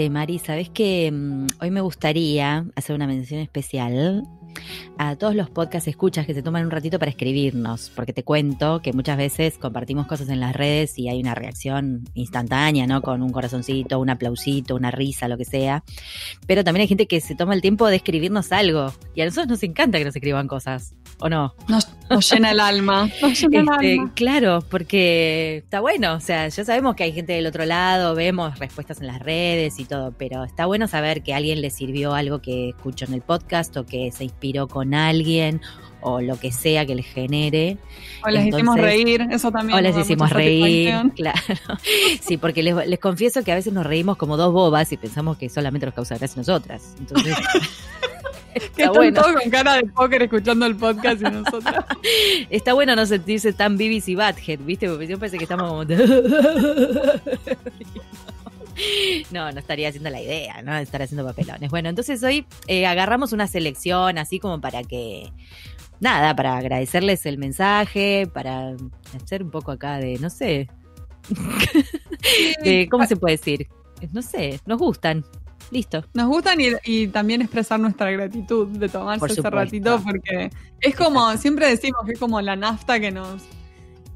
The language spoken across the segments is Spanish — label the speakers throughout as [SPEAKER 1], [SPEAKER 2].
[SPEAKER 1] Che, Mari, ¿sabes que hoy me gustaría hacer una mención especial a todos los podcast escuchas que se toman un ratito para escribirnos, porque te cuento que muchas veces compartimos cosas en las redes y hay una reacción instantánea, ¿no? Con un corazoncito, un aplausito, una risa, lo que sea. Pero también hay gente que se toma el tiempo de escribirnos algo y a nosotros nos encanta que nos escriban cosas, ¿o no?
[SPEAKER 2] Nos, llena el alma. Nos llena el
[SPEAKER 1] Este,
[SPEAKER 2] alma.
[SPEAKER 1] Claro, porque está bueno, o sea, ya sabemos que hay gente del otro lado, vemos respuestas en las redes y todo, pero está bueno saber que a alguien le sirvió algo que escuchó en el podcast o que se inspiró con alguien o lo que sea que les genere.
[SPEAKER 2] O les hicimos
[SPEAKER 1] Entonces-
[SPEAKER 2] reír, eso también.
[SPEAKER 1] O les hicimos reír, claro. Sí, porque les, les confieso que a veces nos reímos como dos bobas y pensamos que solamente nos causa gracia a nosotras. Entonces,
[SPEAKER 2] Que
[SPEAKER 1] está
[SPEAKER 2] están
[SPEAKER 1] bueno.
[SPEAKER 2] todos con cara de póker escuchando el podcast y nosotros.
[SPEAKER 1] Está bueno no sentirse tan Bibis y Badhead, ¿viste? Porque yo parece que estamos como. No, no estaría haciendo la idea, ¿no? De estar haciendo papelones. Bueno, entonces hoy eh, agarramos una selección así como para que. Nada, para agradecerles el mensaje, para hacer un poco acá de, no sé. de, ¿Cómo se puede decir? No sé, nos gustan. Listo.
[SPEAKER 2] Nos gustan y, y también expresar nuestra gratitud de tomarse ese ratito, porque es como, siempre decimos que es como la nafta que nos,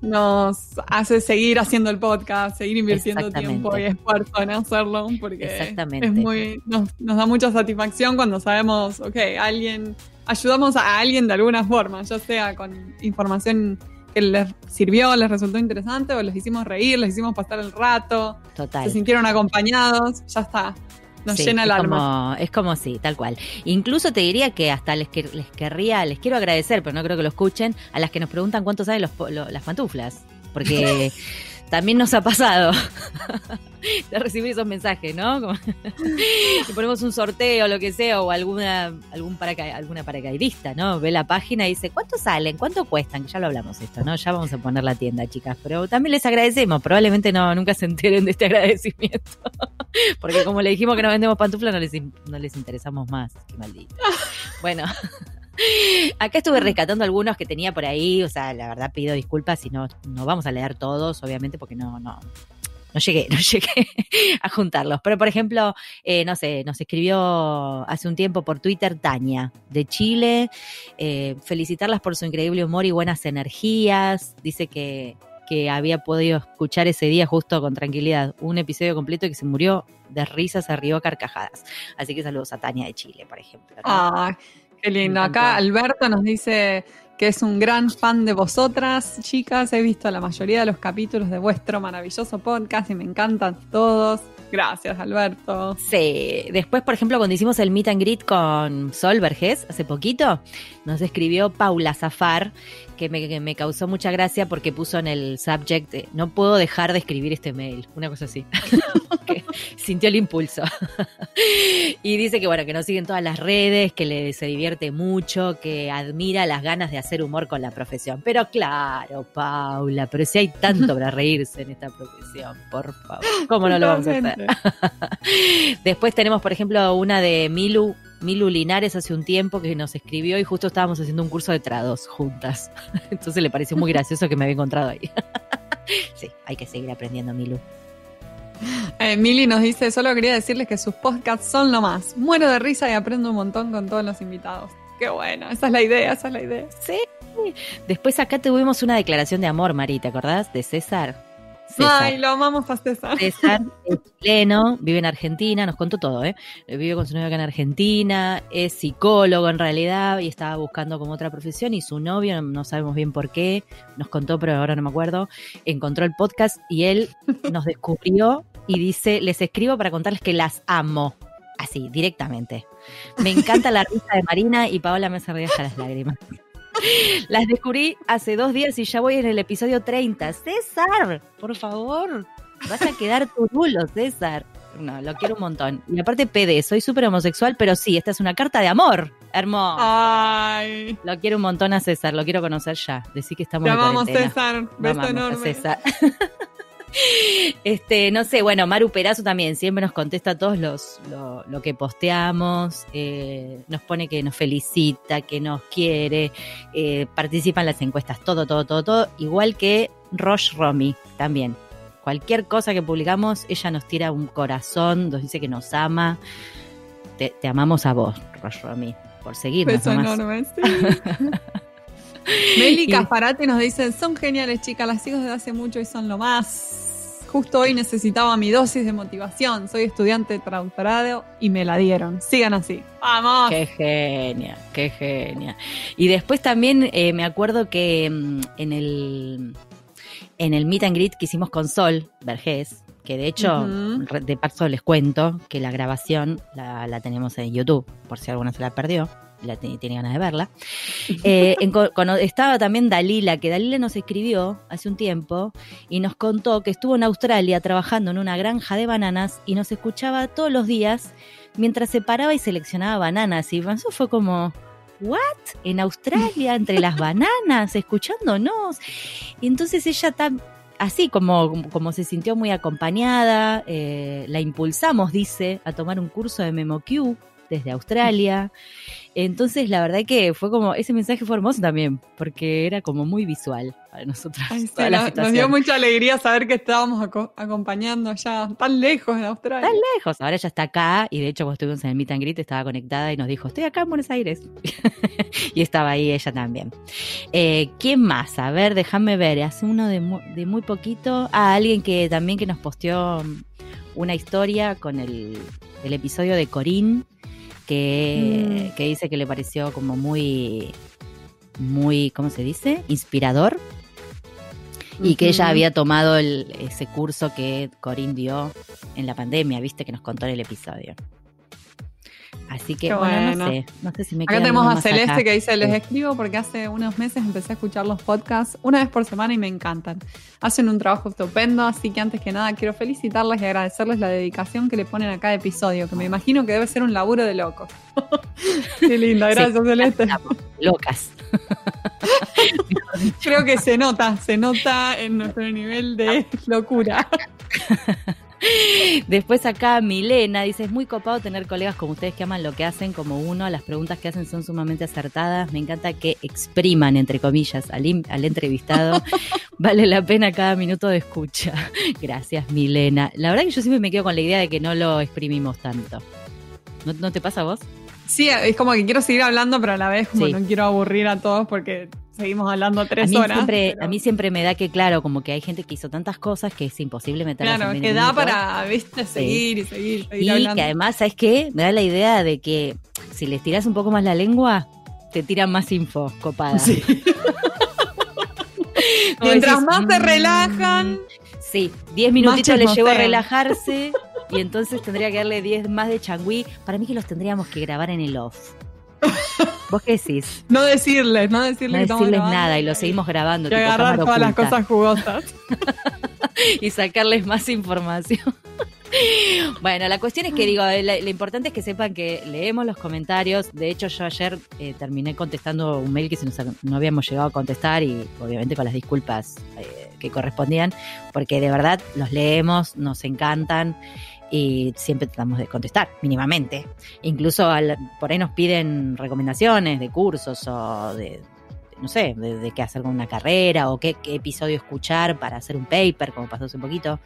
[SPEAKER 2] nos hace seguir haciendo el podcast, seguir invirtiendo tiempo y esfuerzo en hacerlo, porque es muy, nos, nos da mucha satisfacción cuando sabemos, ok, alguien, ayudamos a alguien de alguna forma, ya sea con información que les sirvió, les resultó interesante, o les hicimos reír, les hicimos pasar el rato,
[SPEAKER 1] Total.
[SPEAKER 2] se sintieron acompañados, ya está. Nos
[SPEAKER 1] Sí,
[SPEAKER 2] llena el
[SPEAKER 1] es
[SPEAKER 2] alma.
[SPEAKER 1] Como, es como sí, tal cual. Incluso te diría que hasta les, que- les querría, les quiero agradecer, pero no creo que lo escuchen, a las que nos preguntan cuánto salen los, lo- las pantuflas. Porque también nos ha pasado de recibir esos mensajes, ¿no? Como- y ponemos un sorteo, lo que sea, o alguna, algún paraca- alguna paracaidista, ¿no? Ve la página y dice, ¿cuánto salen? ¿Cuánto cuestan? Que ya lo hablamos esto, ¿no? Ya vamos a poner la tienda, chicas. Pero también les agradecemos. Probablemente no, nunca se enteren de este agradecimiento. Porque como le dijimos que no vendemos pantuflas, no les, no les interesamos más. Qué maldito. Bueno. Acá estuve rescatando algunos que tenía por ahí, o sea, la verdad pido disculpas si no, no vamos a leer todos, obviamente, porque no, no, no llegué, no llegué a juntarlos. Pero, por ejemplo, eh, no sé, nos escribió hace un tiempo por Twitter Tania, de Chile, eh, felicitarlas por su increíble humor y buenas energías. Dice que, que había podido escuchar ese día justo con tranquilidad un episodio completo y que se murió de risas, se rió a carcajadas. Así que saludos a Tania de Chile, por ejemplo. ¿no?
[SPEAKER 2] Ah, qué lindo. Acá. Alberto nos dice que es un gran fan de vosotras, chicas. He visto la mayoría de los capítulos de vuestro maravilloso podcast y me encantan todos. Gracias, Alberto.
[SPEAKER 1] Sí, después, por ejemplo, cuando hicimos el meet and greet con Sol Vergés hace poquito, nos escribió Paula Zafar, que me, que me causó mucha gracia porque puso en el subject, eh, no puedo dejar de escribir este mail, una cosa así. Sintió el impulso. y dice que bueno, que nos sigue en todas las redes, que le se divierte mucho, que admira las ganas de hacer humor con la profesión. Pero claro, Paula, pero si hay tanto para reírse en esta profesión, por favor, ¿cómo no lo vamos a hacer? Después tenemos, por ejemplo, una de Milu, Milu Linares hace un tiempo que nos escribió y justo estábamos haciendo un curso de trados juntas. Entonces le pareció muy gracioso que me había encontrado ahí. Sí, hay que seguir aprendiendo, Milu.
[SPEAKER 2] Eh, Mili nos dice, solo quería decirles que sus podcasts son lo más. Muero de risa y aprendo un montón con todos los invitados. Qué bueno, esa es la idea, esa es la idea.
[SPEAKER 1] Sí. Después acá tuvimos una declaración de amor, Mari, ¿te acordás? De César. César.
[SPEAKER 2] Ay, lo amamos a César.
[SPEAKER 1] César es chileno, vive en Argentina, nos contó todo, ¿eh? Vive con su novio acá en Argentina, es psicólogo en realidad y estaba buscando como otra profesión y su novio, no, sabemos bien por qué, nos contó, pero ahora no me acuerdo, encontró el podcast y él nos descubrió y dice, les escribo para contarles que las amo. Así, directamente. Me encanta la risa de Marina y Paola me hace hasta las lágrimas. Las descubrí hace dos días y ya voy en el episodio 30. César, por favor, vas a quedar turulo, César. No, lo quiero un montón. Y aparte PD, soy súper homosexual, pero sí, esta es una carta de amor. Hermoso.
[SPEAKER 2] Ay,
[SPEAKER 1] Lo quiero un montón a César, lo quiero conocer ya. Decí que estamos
[SPEAKER 2] te
[SPEAKER 1] en
[SPEAKER 2] amamos,
[SPEAKER 1] cuarentena.
[SPEAKER 2] César. Beso enorme.
[SPEAKER 1] César. Este, no sé, bueno, Maru Perazo también siempre nos contesta todos los lo, lo que posteamos, eh, nos pone que nos felicita, que nos quiere, eh, participa en las encuestas, todo, todo, todo, todo, igual que Roche Romy también. Cualquier cosa que publicamos, ella nos tira un corazón, nos dice que nos ama. Te, te amamos a vos, Romy, por seguirnos.
[SPEAKER 2] Beso enorme, sí. Meli Casparate nos dice, son geniales chicas, las sigo desde hace mucho y son lo más. Justo hoy necesitaba mi dosis de motivación. Soy estudiante de traductorado y me la dieron. Sigan así. ¡Vamos!
[SPEAKER 1] Qué genia, qué genia. Y después también eh, me acuerdo que mm, en el en el meet and greet que hicimos con Sol Vergés, que de hecho, re- de paso les cuento que la grabación la, la tenemos en YouTube, por si alguna se la perdió, la te- tiene ganas de verla. Eh, en estaba también Dalila, que Dalila nos escribió hace un tiempo y nos contó que estuvo en Australia trabajando en una granja de bananas y nos escuchaba todos los días mientras se paraba y seleccionaba bananas. Y eso fue como, ¿what? En Australia, entre las bananas, escuchándonos. Y entonces ella tan así como, como se sintió muy acompañada, eh, la impulsamos, dice, a tomar un curso de MemoQ desde Australia. Entonces, la verdad que fue como, ese mensaje fue hermoso también, porque era como muy visual para nosotros.
[SPEAKER 2] Ay, sí,
[SPEAKER 1] la
[SPEAKER 2] nos, dio mucha alegría saber que estábamos aco- acompañando allá tan lejos en Australia.
[SPEAKER 1] Tan lejos, ahora ya está acá y de hecho cuando estuvimos en el Meet and Greet estaba conectada y nos dijo, estoy acá en Buenos Aires. y estaba ahí ella también. Eh, ¿Quién más? A ver, déjame ver, hace uno de muy, de muy poquito. Ah, alguien que también que nos posteó mm, una historia con el, el episodio de Corín, que,
[SPEAKER 2] Mm.
[SPEAKER 1] que dice que le pareció como muy, muy, ¿cómo se dice? Inspirador. Y que ella había tomado el- ese curso que Corín dio en la pandemia, viste, que nos contó en el episodio. Así que, bueno, no sé, no sé si me
[SPEAKER 2] Acá tenemos a Celeste
[SPEAKER 1] acá.
[SPEAKER 2] que dice, les
[SPEAKER 1] Sí.
[SPEAKER 2] escribo porque hace unos meses empecé a escuchar los podcasts una vez por semana y me encantan. Hacen un trabajo estupendo, así que antes que nada quiero felicitarles y agradecerles la dedicación que le ponen a cada episodio, que me imagino que debe ser un laburo de locos. Qué linda, gracias Celeste.
[SPEAKER 1] Locas.
[SPEAKER 2] Creo que se nota, se nota en nuestro nivel de locura.
[SPEAKER 1] Después acá Milena dice, es muy copado tener colegas como ustedes que aman lo que hacen como uno, las preguntas que hacen son sumamente acertadas, me encanta que expriman, entre comillas, al, entrevistado, vale la pena cada minuto de escucha. Gracias Milena. La verdad que yo siempre me quedo con la idea de que no lo exprimimos tanto. ¿No, no te pasa a vos?
[SPEAKER 2] Sí, es como que quiero seguir hablando, pero a la vez como
[SPEAKER 1] Sí.
[SPEAKER 2] no quiero aburrir a todos porque seguimos hablando
[SPEAKER 1] A
[SPEAKER 2] tres
[SPEAKER 1] mí,
[SPEAKER 2] horas.
[SPEAKER 1] siempre,
[SPEAKER 2] pero-
[SPEAKER 1] a mí siempre me da que, claro, como que hay gente que hizo tantas cosas que es imposible meterlas
[SPEAKER 2] Claro,
[SPEAKER 1] en
[SPEAKER 2] que
[SPEAKER 1] 20
[SPEAKER 2] da para, viste, seguir y seguir, seguir
[SPEAKER 1] Y
[SPEAKER 2] hablando.
[SPEAKER 1] que además, ¿sabes qué? Me da la idea de que si les tiras un poco más la lengua, te tiran más info copada.
[SPEAKER 2] Sí. Mientras
[SPEAKER 1] decís,
[SPEAKER 2] más se
[SPEAKER 1] "Mm,
[SPEAKER 2] relajan,
[SPEAKER 1] Sí, 10 minutitos les llevo a relajarse y entonces tendría que darle 10 más de changüí. Para mí que los tendríamos que grabar en el off. ¿Vos qué decís?
[SPEAKER 2] no decirles, no decirles,
[SPEAKER 1] No decirles nada y lo seguimos grabando.
[SPEAKER 2] Y agarrar todas las cosas jugosas.
[SPEAKER 1] Y sacarles más información. Bueno, la cuestión es que digo, lo importante es que sepan que leemos los comentarios. De hecho, yo ayer eh, terminé contestando un mail que se nos no habíamos llegado a contestar y obviamente con las disculpas eh, que correspondían, porque de verdad los leemos, nos encantan y siempre tratamos de contestar, mínimamente. Incluso al- por ahí nos piden recomendaciones de cursos o de, no sé, de, de qué hacer con una carrera o qué, qué episodio escuchar para hacer un paper, como pasó hace un poquito.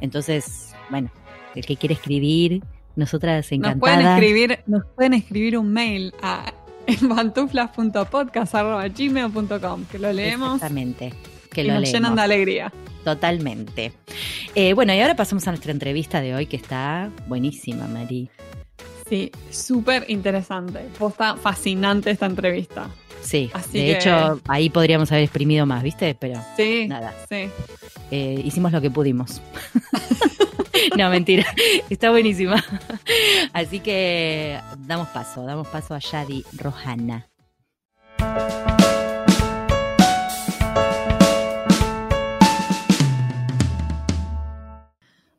[SPEAKER 1] Entonces, bueno, el que quiere escribir, nosotras
[SPEAKER 2] Nos
[SPEAKER 1] encantadas.
[SPEAKER 2] pueden escribir, nos pueden escribir un mail a pantuflas.podcast.gmail.com que lo leemos
[SPEAKER 1] Exactamente. Que
[SPEAKER 2] y
[SPEAKER 1] lo
[SPEAKER 2] nos
[SPEAKER 1] leemos.
[SPEAKER 2] llenan de alegría.
[SPEAKER 1] Totalmente. Eh, bueno, y ahora pasamos a nuestra entrevista de hoy, que está buenísima, Mari.
[SPEAKER 2] Sí, súper interesante. Posta fascinante esta entrevista.
[SPEAKER 1] Sí,
[SPEAKER 2] Así
[SPEAKER 1] de
[SPEAKER 2] que-
[SPEAKER 1] hecho, ahí podríamos haber exprimido más, ¿viste? Pero
[SPEAKER 2] Sí,
[SPEAKER 1] nada,
[SPEAKER 2] sí.
[SPEAKER 1] eh, hicimos lo que pudimos. no, mentira, está buenísima. Así que damos paso, damos paso a Yadi Rojana.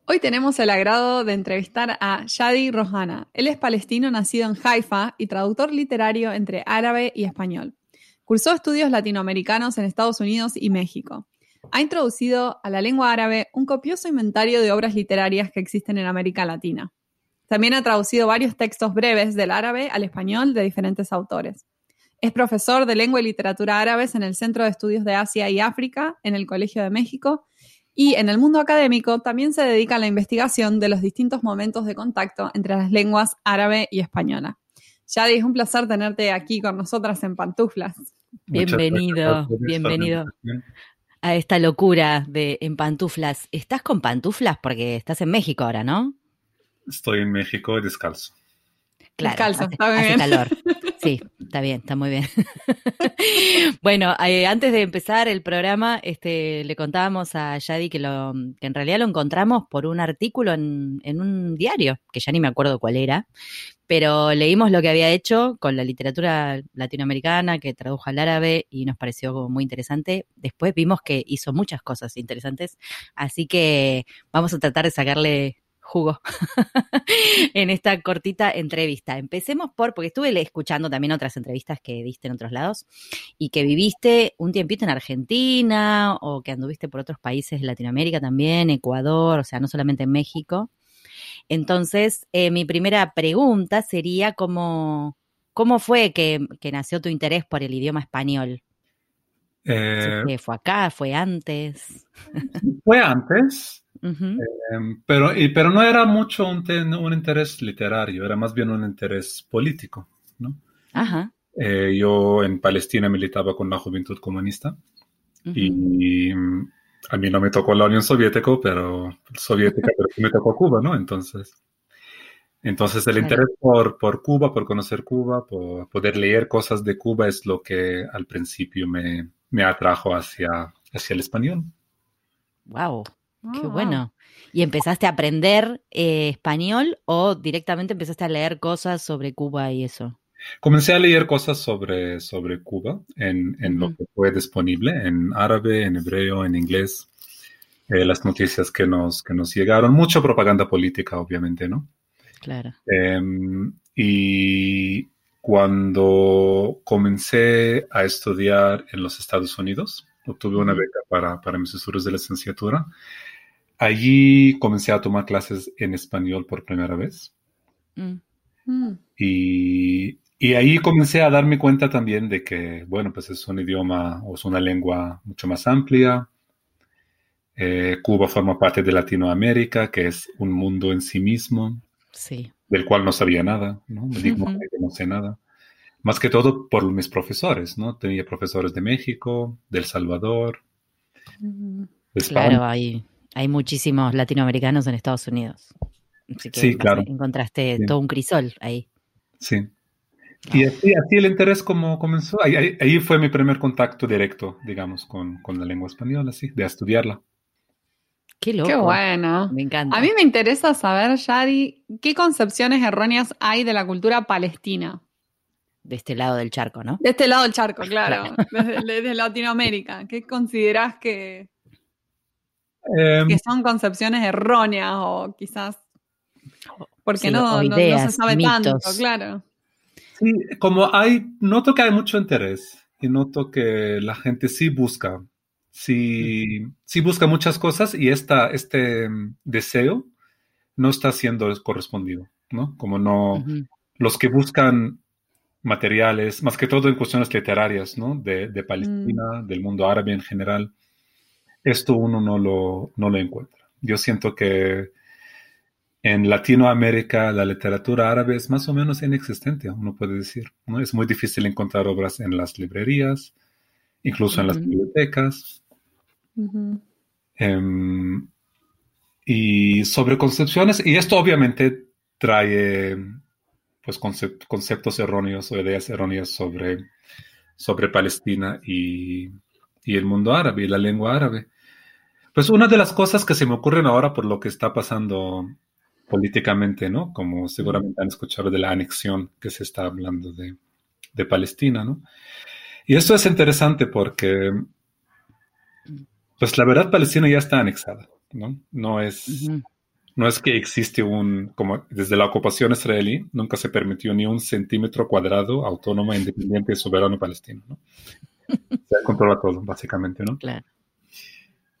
[SPEAKER 2] Hoy tenemos el agrado de entrevistar a Yadi Rojana. Él es palestino nacido en Haifa y traductor literario entre árabe y español. Cursó estudios latinoamericanos en Estados Unidos y México. Ha introducido a la lengua árabe un copioso inventario de obras literarias que existen en América Latina. También ha traducido varios textos breves del árabe al español de diferentes autores. Es profesor de lengua y literatura árabes en el Centro de Estudios de Asia y África en el Colegio de México Y en el mundo académico también se dedica a la investigación de los distintos momentos de contacto entre las lenguas árabe y española. Yadi, es un placer tenerte aquí con nosotras en Pantuflas.
[SPEAKER 1] Bienvenido, bienvenido a esta locura de en pantuflas. ¿Estás con pantuflas? Porque estás en México ahora, ¿no?
[SPEAKER 3] Estoy en México descalzo.
[SPEAKER 1] Claro,
[SPEAKER 2] Descalzo,
[SPEAKER 1] hace,
[SPEAKER 2] está
[SPEAKER 1] hace
[SPEAKER 2] bien.
[SPEAKER 1] calor. Sí, está bien, está muy bien. bueno, eh, antes de empezar el programa, este, le contábamos a Yadi que, lo, que en realidad lo encontramos por un artículo en, en un diario, que ya ni me acuerdo cuál era, pero leímos lo que había hecho con la literatura latinoamericana que tradujo al árabe y nos pareció como muy interesante. Después vimos que hizo muchas cosas interesantes, así que vamos a tratar de sacarle jugo en esta cortita entrevista. Empecemos por, porque estuve escuchando también otras entrevistas que diste en otros lados y que viviste un tiempito en Argentina o que anduviste por otros países de Latinoamérica también, Ecuador, o sea, no solamente en México. Entonces, eh, mi primera pregunta sería cómo, cómo fue que, que nació tu interés por el idioma español.
[SPEAKER 3] Eh,
[SPEAKER 1] ¿Fue acá? ¿Fue antes?
[SPEAKER 3] fue antes,
[SPEAKER 1] Ujú.
[SPEAKER 3] eh, pero, y- pero no era mucho un, un interés literario, era más bien un interés político. ¿no?
[SPEAKER 1] Ajá.
[SPEAKER 3] Eh, yo en Palestina militaba con la Juventud Comunista
[SPEAKER 1] ujú.
[SPEAKER 3] y mm, a mí no me tocó la Unión Soviética, pero soviética, pero sí me tocó Cuba, ¿no? Entonces, entonces el interés por, por Cuba, por conocer Cuba, por poder leer cosas de Cuba es lo que al principio me, me atrajo hacia, hacia el español.
[SPEAKER 1] Wow. Qué
[SPEAKER 2] Ah,
[SPEAKER 1] bueno. ¿Y empezaste a aprender eh, español o directamente empezaste a leer cosas sobre Cuba y eso?
[SPEAKER 3] Comencé a leer cosas sobre, sobre Cuba en, en lo que fue disponible, en árabe, en hebreo, en inglés, eh, las noticias que nos, que nos llegaron, mucha propaganda política, obviamente, ¿no?
[SPEAKER 1] Claro.
[SPEAKER 3] Em, y cuando comencé a estudiar en los Estados Unidos, obtuve una beca para, para mis estudios de licenciatura. Allí comencé a tomar clases en español por primera vez.
[SPEAKER 1] Mm,
[SPEAKER 2] mm,
[SPEAKER 3] Y, y ahí comencé a darme cuenta también de que, bueno, pues es un idioma o es una lengua mucho más amplia. Eh, Cuba forma parte de Latinoamérica, que es un mundo en sí mismo
[SPEAKER 1] sí.
[SPEAKER 3] del cual no sabía nada, ¿no? Me digo
[SPEAKER 1] Ujú.
[SPEAKER 3] que no sé nada. Más que todo por mis profesores, ¿no? Tenía profesores de México, de El Salvador, de España.
[SPEAKER 1] Claro, hay, hay muchísimos latinoamericanos en Estados Unidos. Así que
[SPEAKER 3] Sí, claro.
[SPEAKER 1] encontraste todo un crisol ahí.
[SPEAKER 3] Sí. Y así, así el interés como comenzó. Ahí, ahí- ahí fue mi primer contacto directo, digamos, con, con la lengua española, sí, de estudiarla.
[SPEAKER 1] Qué loco.
[SPEAKER 2] Qué bueno.
[SPEAKER 1] Me encanta.
[SPEAKER 2] A mí me interesa saber, Yadi, qué concepciones erróneas hay de la cultura palestina.
[SPEAKER 1] De este lado del charco, ¿no?
[SPEAKER 2] De este lado del charco, claro. Desde, desde Latinoamérica. ¿Qué considerás que,
[SPEAKER 3] Em,
[SPEAKER 2] que son concepciones erróneas o quizás porque
[SPEAKER 1] Sí,
[SPEAKER 2] no,
[SPEAKER 1] o
[SPEAKER 2] no- no
[SPEAKER 1] ideas,
[SPEAKER 2] se sabe tanto,
[SPEAKER 1] mitos.
[SPEAKER 2] claro.
[SPEAKER 3] sí, como hay, noto que hay mucho interés y noto que la gente sí busca, sí, sí busca muchas cosas y esta, este mm, deseo no está siendo correspondido, ¿no? Como no,
[SPEAKER 1] Ujú.
[SPEAKER 3] los que buscan materiales, más que todo en cuestiones literarias, ¿no? De, de Palestina, del mundo árabe en general, esto uno no lo, no lo encuentra. Yo siento que en Latinoamérica la literatura árabe es más o menos inexistente, uno puede decir, ¿no? Es muy difícil encontrar obras en las librerías, incluso en las bibliotecas. Em, y sobre concepciones, y esto obviamente trae pues concep- conceptos erróneos o ideas erróneas sobre, sobre Palestina y, y el mundo árabe y la lengua árabe. Pues una de las cosas que se me ocurren ahora por lo que está pasando políticamente, ¿no? Como seguramente han escuchado de la anexión que se está hablando de, de Palestina, ¿no? Y esto es interesante porque, pues la verdad, Palestina ya está anexada, ¿no? No es, no es que existe un, como desde la ocupación israelí, nunca se permitió ni un centímetro cuadrado autónomo, independiente y soberano palestino, ¿no? Se controla todo, básicamente, ¿no?
[SPEAKER 1] Claro.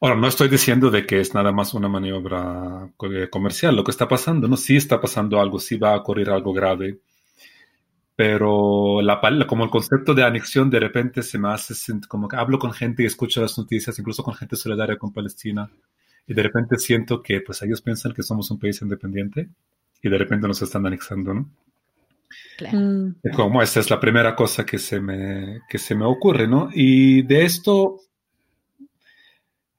[SPEAKER 3] Ahora, no estoy diciendo de que es nada más una maniobra eh, comercial. Lo que está pasando, ¿no? Sí está pasando algo, sí va a ocurrir algo grave. Pero la, como el concepto de anexión de repente se me hace como que hablo con gente y escucho las noticias, incluso con gente solidaria con Palestina. y de repente siento que pues ellos piensan que somos un país independiente y de repente nos están anexando, ¿no?
[SPEAKER 1] Claro.
[SPEAKER 2] Mm.
[SPEAKER 3] Como esta es la primera cosa que se me, que se me ocurre, ¿no? Y de esto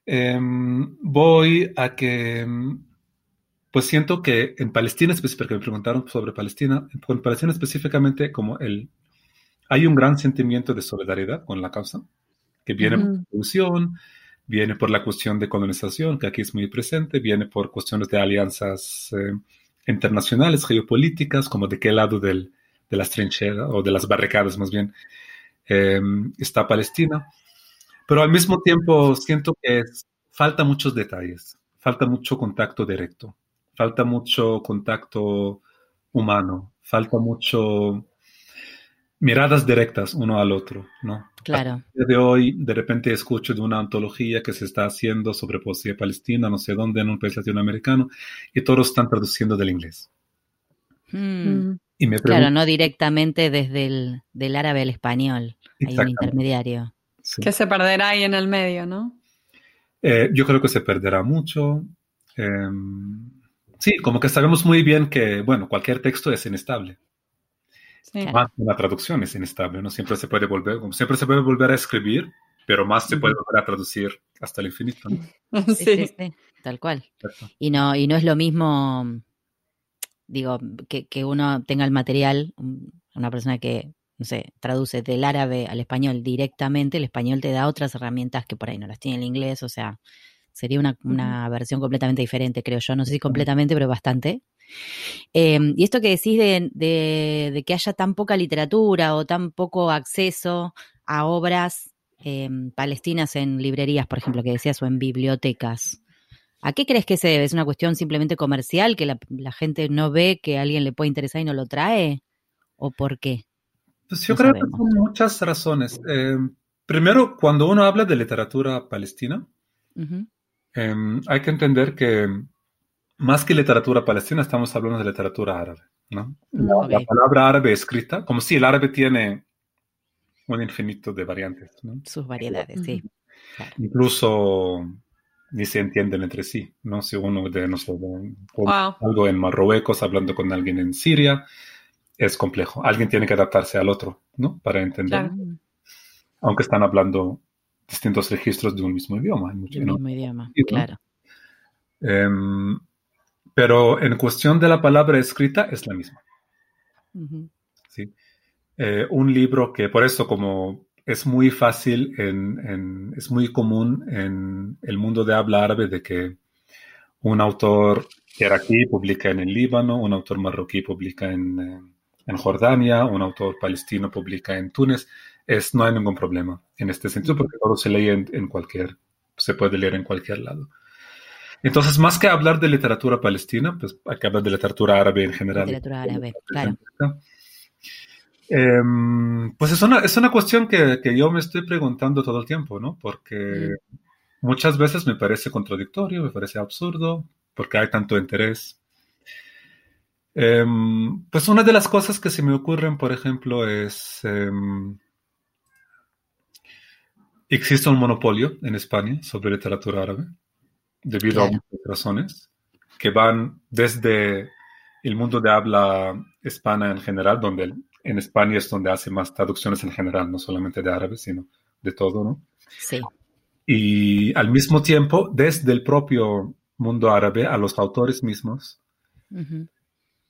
[SPEAKER 3] em, voy a que, em, pues siento que en Palestina específicamente, me preguntaron sobre Palestina, en Palestina específicamente, como el, hay un gran sentimiento de solidaridad con la causa, que viene por la revolución, viene por la cuestión de colonización, que aquí es muy presente, viene por cuestiones de alianzas eh, internacionales, geopolíticas, como de qué lado del, de las trincheras o de las barricadas más bien eh, está Palestina. Pero al mismo tiempo siento que es- falta muchos detalles, falta mucho contacto directo, falta mucho contacto humano, falta mucho miradas directas uno al otro, ¿no?
[SPEAKER 1] Claro.
[SPEAKER 3] día de hoy de repente escucho de una antología que se está haciendo sobre poesía palestina, no sé dónde, en un país latinoamericano, y todos están traduciendo del inglés.
[SPEAKER 1] Mm.
[SPEAKER 2] Mm.
[SPEAKER 3] Y me
[SPEAKER 1] Claro, no directamente desde el del árabe al español. Hay un intermediario.
[SPEAKER 3] Sí.
[SPEAKER 2] Que se perderá ahí en el medio, ¿no?
[SPEAKER 3] Eh, yo creo que se perderá mucho. Eh, sí, como que sabemos muy bien que, bueno, cualquier texto es inestable.
[SPEAKER 2] Sí.
[SPEAKER 3] Más una traducción es inestable, ¿no? Siempre se puede volver, como siempre se puede volver a escribir, pero más se puede volver a traducir hasta el infinito, ¿no?
[SPEAKER 1] Sí,
[SPEAKER 2] Sí.
[SPEAKER 1] sí, sí, tal cual. Y no, y no es lo mismo, digo, que, que uno tenga el material, un- una persona que, no sé, traduce del árabe al español directamente, el español te da otras herramientas que por ahí no las tiene el inglés, o sea, sería una, una versión completamente diferente, creo yo. No sé si completamente, pero bastante. Eh, y esto que decís de, de- de que haya tan poca literatura o tan poco acceso a obras eh, palestinas en librerías, por ejemplo, que decías, o en bibliotecas. ¿A qué crees que se debe? ¿Es una cuestión simplemente comercial, que la, la gente no ve que a alguien le puede interesar y no lo trae? ¿O por qué?
[SPEAKER 3] Pues yo
[SPEAKER 1] No
[SPEAKER 3] creo
[SPEAKER 1] sabemos.
[SPEAKER 3] que son muchas razones. Eh, primero, cuando uno habla de literatura palestina,
[SPEAKER 1] Ujú,
[SPEAKER 3] eh, hay que entender que más que literatura palestina, estamos hablando de literatura árabe, ¿no? La,
[SPEAKER 1] Ok.
[SPEAKER 3] la palabra árabe escrita, como si el árabe tiene un infinito de variantes, ¿no?
[SPEAKER 1] Sus variedades, sí. Claro.
[SPEAKER 3] Incluso ni se entienden entre sí, ¿no? Si uno de, no sé,
[SPEAKER 2] Wow.
[SPEAKER 3] algo en Marruecos hablando con alguien en Siria, es complejo. Alguien tiene que adaptarse al otro, ¿no? Para entender,
[SPEAKER 2] Claro.
[SPEAKER 3] aunque están hablando distintos registros de un mismo idioma. en mucho-
[SPEAKER 1] El
[SPEAKER 3] ¿no?
[SPEAKER 1] mismo idioma, claro.
[SPEAKER 3] Em, pero en cuestión de la palabra escrita es la misma. ¿sí? Eh, un libro que por eso como es muy fácil, en, en- es muy común en el mundo de habla árabe de que un autor iraquí publica en el Líbano, un autor marroquí publica en, eh, en Jordania, un autor palestino publica en Túnez. Es, no hay ningún problema en este sentido porque todo se lee en, en cualquier, se puede leer en cualquier lado. Entonces, más que hablar de literatura palestina, pues hay que hablar de literatura árabe en general.
[SPEAKER 1] Literatura árabe, claro.
[SPEAKER 3] Em, pues es una, es una cuestión que, que yo me estoy preguntando todo el tiempo, ¿no? Porque muchas veces me parece contradictorio, me parece absurdo, porque hay tanto interés. Em, pues una de las cosas que se me ocurren, por ejemplo, es... em, existe un monopolio en España sobre literatura árabe, debido a muchas razones, que van desde el mundo de habla hispana en general, donde en España es donde hace más traducciones en general, no solamente de árabe, sino de todo, ¿no?
[SPEAKER 1] Sí,
[SPEAKER 3] Y al mismo tiempo, desde el propio mundo árabe a los autores mismos,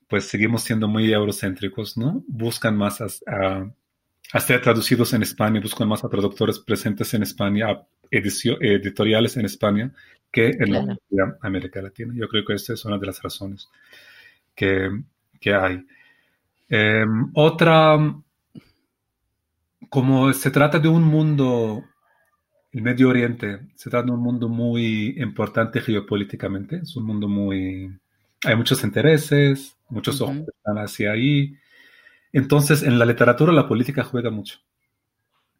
[SPEAKER 3] pues seguimos siendo muy eurocéntricos, ¿no? Buscan más a, a- a ser traducidos en España, buscan más a traductores presentes en España, a edicio- editoriales en España, que en la
[SPEAKER 1] Claro.
[SPEAKER 3] América Latina. Yo creo que esta es una de las razones que, que hay. Em, otra, como se trata de un mundo, el Medio Oriente, se trata de un mundo muy importante geopolíticamente, es un mundo muy, hay muchos intereses, muchos ojos
[SPEAKER 1] Ujú.
[SPEAKER 3] que están hacia ahí. Entonces, en la literatura la política juega mucho.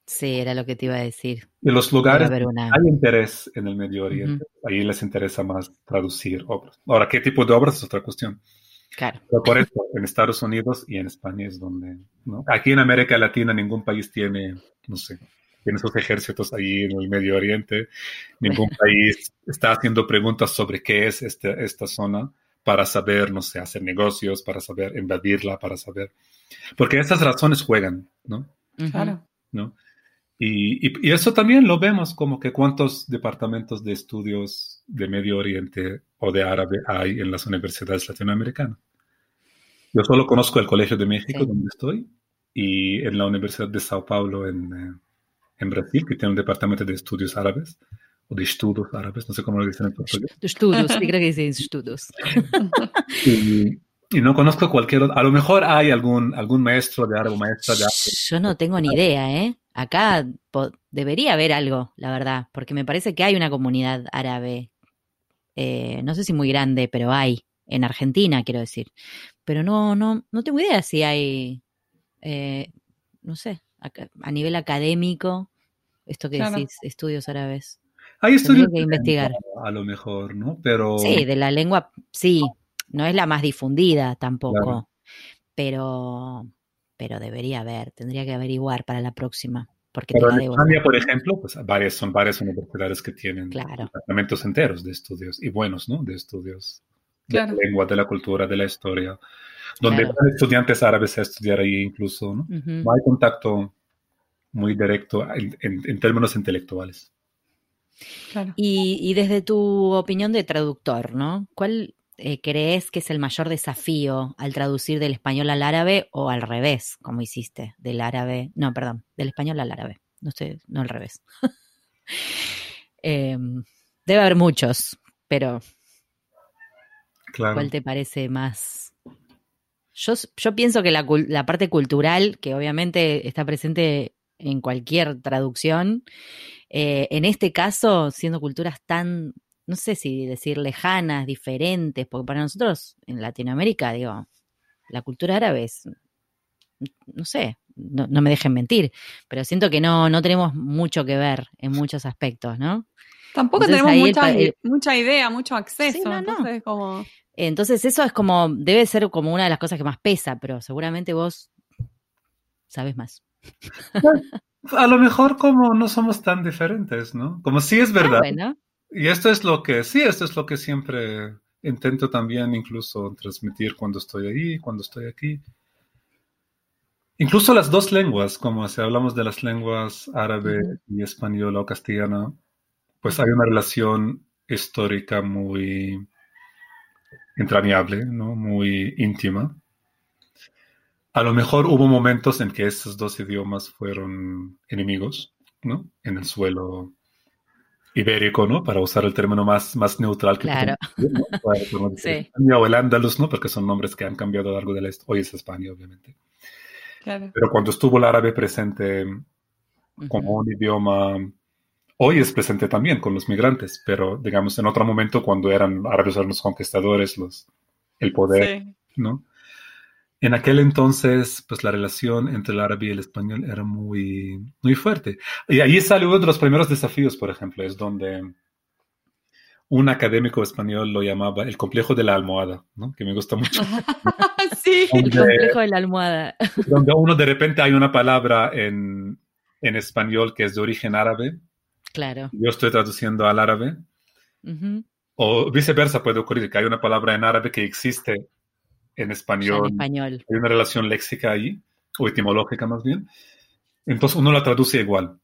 [SPEAKER 1] sí, era lo que te iba a decir.
[SPEAKER 3] En los lugares
[SPEAKER 1] una...
[SPEAKER 3] hay interés en el Medio Oriente, ahí les interesa más traducir obras. Ahora, ¿qué tipo de obras es otra cuestión?
[SPEAKER 1] Claro,
[SPEAKER 3] Pero por eso, en Estados Unidos y en España es donde, ¿no? Aquí en América Latina ningún país tiene, no sé, tiene sus ejércitos ahí en el Medio Oriente. Ningún país está haciendo preguntas sobre qué es este, esta zona para saber, no sé, hacer negocios, para saber invadirla, para saber. Porque esas razones juegan, ¿no?
[SPEAKER 2] Claro.
[SPEAKER 3] ¿No? Y, y, y, eso también lo vemos como que cuántos departamentos de estudios de Medio Oriente o de árabe hay en las universidades latinoamericanas. Yo solo conozco el Colegio de México, sí. donde estoy, y en la Universidad de Sao Paulo, en, eh, en Brasil, que tiene un departamento de estudios árabes, o de estudios árabes, no sé cómo lo dicen en portugués.
[SPEAKER 1] De estudios, sí, creo que dicen estudios.
[SPEAKER 3] y, y, no conozco cualquier otro, a lo mejor hay algún, algún maestro de árabe, maestra de árabe.
[SPEAKER 1] Yo no tengo ni idea, ¿eh? Acá debería haber algo, la verdad, porque me parece que hay una comunidad árabe, eh, no sé si muy grande, pero hay, en Argentina, quiero decir. Pero no, no, no tengo idea si hay, eh, no sé, a, a, nivel académico, esto que claro. decís, estudios árabes.
[SPEAKER 3] Hay estudios
[SPEAKER 1] que investigar.
[SPEAKER 3] A lo mejor, ¿no? Pero.
[SPEAKER 1] Sí, de la lengua, sí. No es la más difundida tampoco. Claro. Pero, pero debería haber, tendría que averiguar para la próxima. Porque
[SPEAKER 3] pero en España, por ejemplo, pues varias, son varias universidades que tienen
[SPEAKER 1] claro.
[SPEAKER 3] departamentos enteros de estudios, y buenos, ¿no? De estudios claro. de la lengua, de la cultura, de la historia, donde claro. van estudiantes árabes a estudiar ahí incluso, ¿no? Uh -huh. No hay contacto muy directo en, en, en términos intelectuales.
[SPEAKER 1] Claro. Y, y, desde tu opinión de traductor, ¿no? ¿Cuál eh, crees que es el mayor desafío al traducir del español al árabe o al revés, como hiciste, del árabe, no, perdón, del español al árabe, no sé, no al revés. eh, debe haber muchos, pero
[SPEAKER 3] claro.
[SPEAKER 1] ¿cuál te parece más? Yo, yo pienso que la, la parte cultural, que obviamente está presente en cualquier traducción, eh, en este caso, siendo culturas tan, no sé si decir lejanas, diferentes, porque para nosotros en Latinoamérica, digo, la cultura árabe es, no sé, no, no me dejen mentir, pero siento que no, no tenemos mucho que ver en muchos aspectos, ¿no?
[SPEAKER 2] Tampoco entonces, tenemos mucha, el, mucha, idea, mucho acceso, sí, no, entonces
[SPEAKER 1] no.
[SPEAKER 2] como...
[SPEAKER 1] Entonces eso es como, debe ser como una de las cosas que más pesa, pero seguramente vos sabes más.
[SPEAKER 3] A lo mejor como no somos tan diferentes, ¿no? Como sí es verdad.
[SPEAKER 1] Ah, bueno.
[SPEAKER 3] Y esto es lo que, sí, esto es lo que siempre intento también incluso transmitir cuando estoy ahí, cuando estoy aquí. Incluso las dos lenguas, como si hablamos de las lenguas árabe y española o castellana, pues hay una relación histórica muy entrañable, ¿no? Muy íntima. A lo mejor hubo momentos en que estos dos idiomas fueron enemigos, ¿no? En el suelo ibérico, ¿no? Para usar el término más, más neutral que
[SPEAKER 1] claro.
[SPEAKER 3] ¿no? Para,
[SPEAKER 1] sí.
[SPEAKER 3] España o el Andalus, ¿no? Porque son nombres que han cambiado a lo largo de la historia. Hoy es España, obviamente.
[SPEAKER 2] Claro.
[SPEAKER 3] Pero cuando estuvo el árabe presente como uh -huh. un idioma, hoy es presente también con los migrantes, pero digamos en otro momento cuando eran árabes eran los conquistadores, los, el poder,
[SPEAKER 2] sí.
[SPEAKER 3] ¿no? En aquel entonces, pues la relación entre el árabe y el español era muy, muy fuerte. Y ahí sale uno de los primeros desafíos, por ejemplo, es donde un académico español lo llamaba el complejo de la almohada, ¿no? Que me gusta mucho.
[SPEAKER 2] sí,
[SPEAKER 1] donde, el complejo de la almohada.
[SPEAKER 3] donde uno de repente hay una palabra en, en español que es de origen árabe.
[SPEAKER 1] Claro.
[SPEAKER 3] Yo estoy traduciendo al árabe. Uh -huh. O viceversa puede ocurrir que hay una palabra en árabe que existe en español.
[SPEAKER 1] En español.
[SPEAKER 3] Hay una relación léxica ahí, o etimológica más bien. Entonces uno la traduce igual,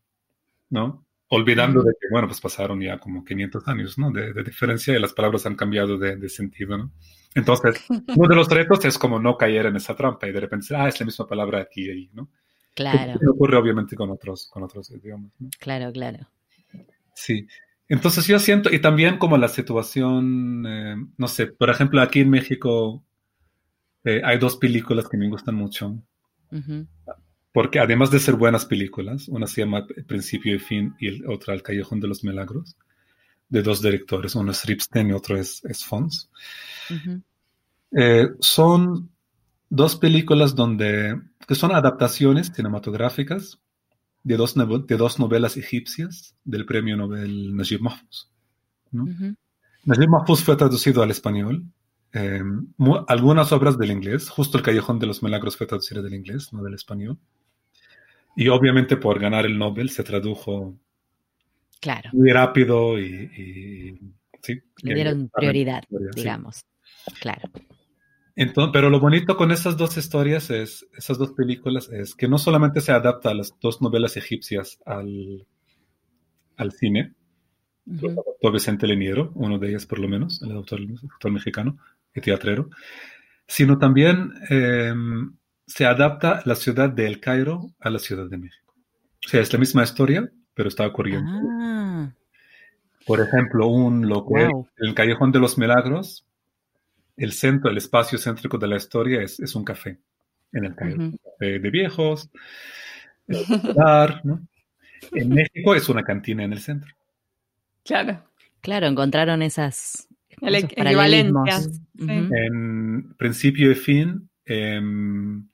[SPEAKER 3] ¿no? Olvidando mm. de que, bueno, pues pasaron ya como 500 años, ¿no? De, de diferencia y las palabras han cambiado de, de, sentido, ¿no? Entonces, uno de los retos es como no caer en esa trampa y de repente, ah, es la misma palabra aquí y ahí, ¿no?
[SPEAKER 1] Claro.
[SPEAKER 3] Eso ocurre obviamente con otros, con otros idiomas, ¿no?
[SPEAKER 1] Claro, claro.
[SPEAKER 3] Sí. Entonces yo siento, y también como la situación, eh, no sé, por ejemplo, aquí en México eh, hay dos películas que me gustan mucho. Uh -huh. Porque además de ser buenas películas, una se llama Principio y Fin y el, otra El Callejón de los Milagros, de dos directores, uno es Ripstein y otro es, es Fons. Uh -huh. eh, son dos películas donde, que son adaptaciones cinematográficas de dos, de dos novelas egipcias del premio Nobel Najib Mahfouz. ¿no? Uh -huh. Najib Mahfouz fue traducido al español eh, algunas obras del inglés, justo El Callejón de los Milagros fue traducido del inglés, no del español. Y obviamente por ganar el Nobel se tradujo
[SPEAKER 1] Claro.
[SPEAKER 3] muy rápido y, y- sí.
[SPEAKER 1] Le dieron prioridad,
[SPEAKER 3] Sí.
[SPEAKER 1] digamos. Claro.
[SPEAKER 3] Entonces, pero lo bonito con esas dos historias es, esas dos películas, es que no solamente se adapta a las dos novelas egipcias al, al cine, el doctor Vicente Leniero, uno de ellas por lo menos, el autor, el autor mexicano y teatrero, sino también eh, se adapta la ciudad de El Cairo a la Ciudad de México. O sea, es la misma historia, pero está ocurriendo.
[SPEAKER 1] Ah,
[SPEAKER 3] Por ejemplo, un lo que
[SPEAKER 1] Wow.
[SPEAKER 3] en el Callejón de los Milagros, el centro, el espacio céntrico de la historia es, es un café en el Cairo. Un café de viejos, popular, ¿no? En México es una cantina en el centro.
[SPEAKER 2] Claro.
[SPEAKER 1] claro, encontraron esas,
[SPEAKER 2] El equivalencias.
[SPEAKER 3] En principio y fin, em,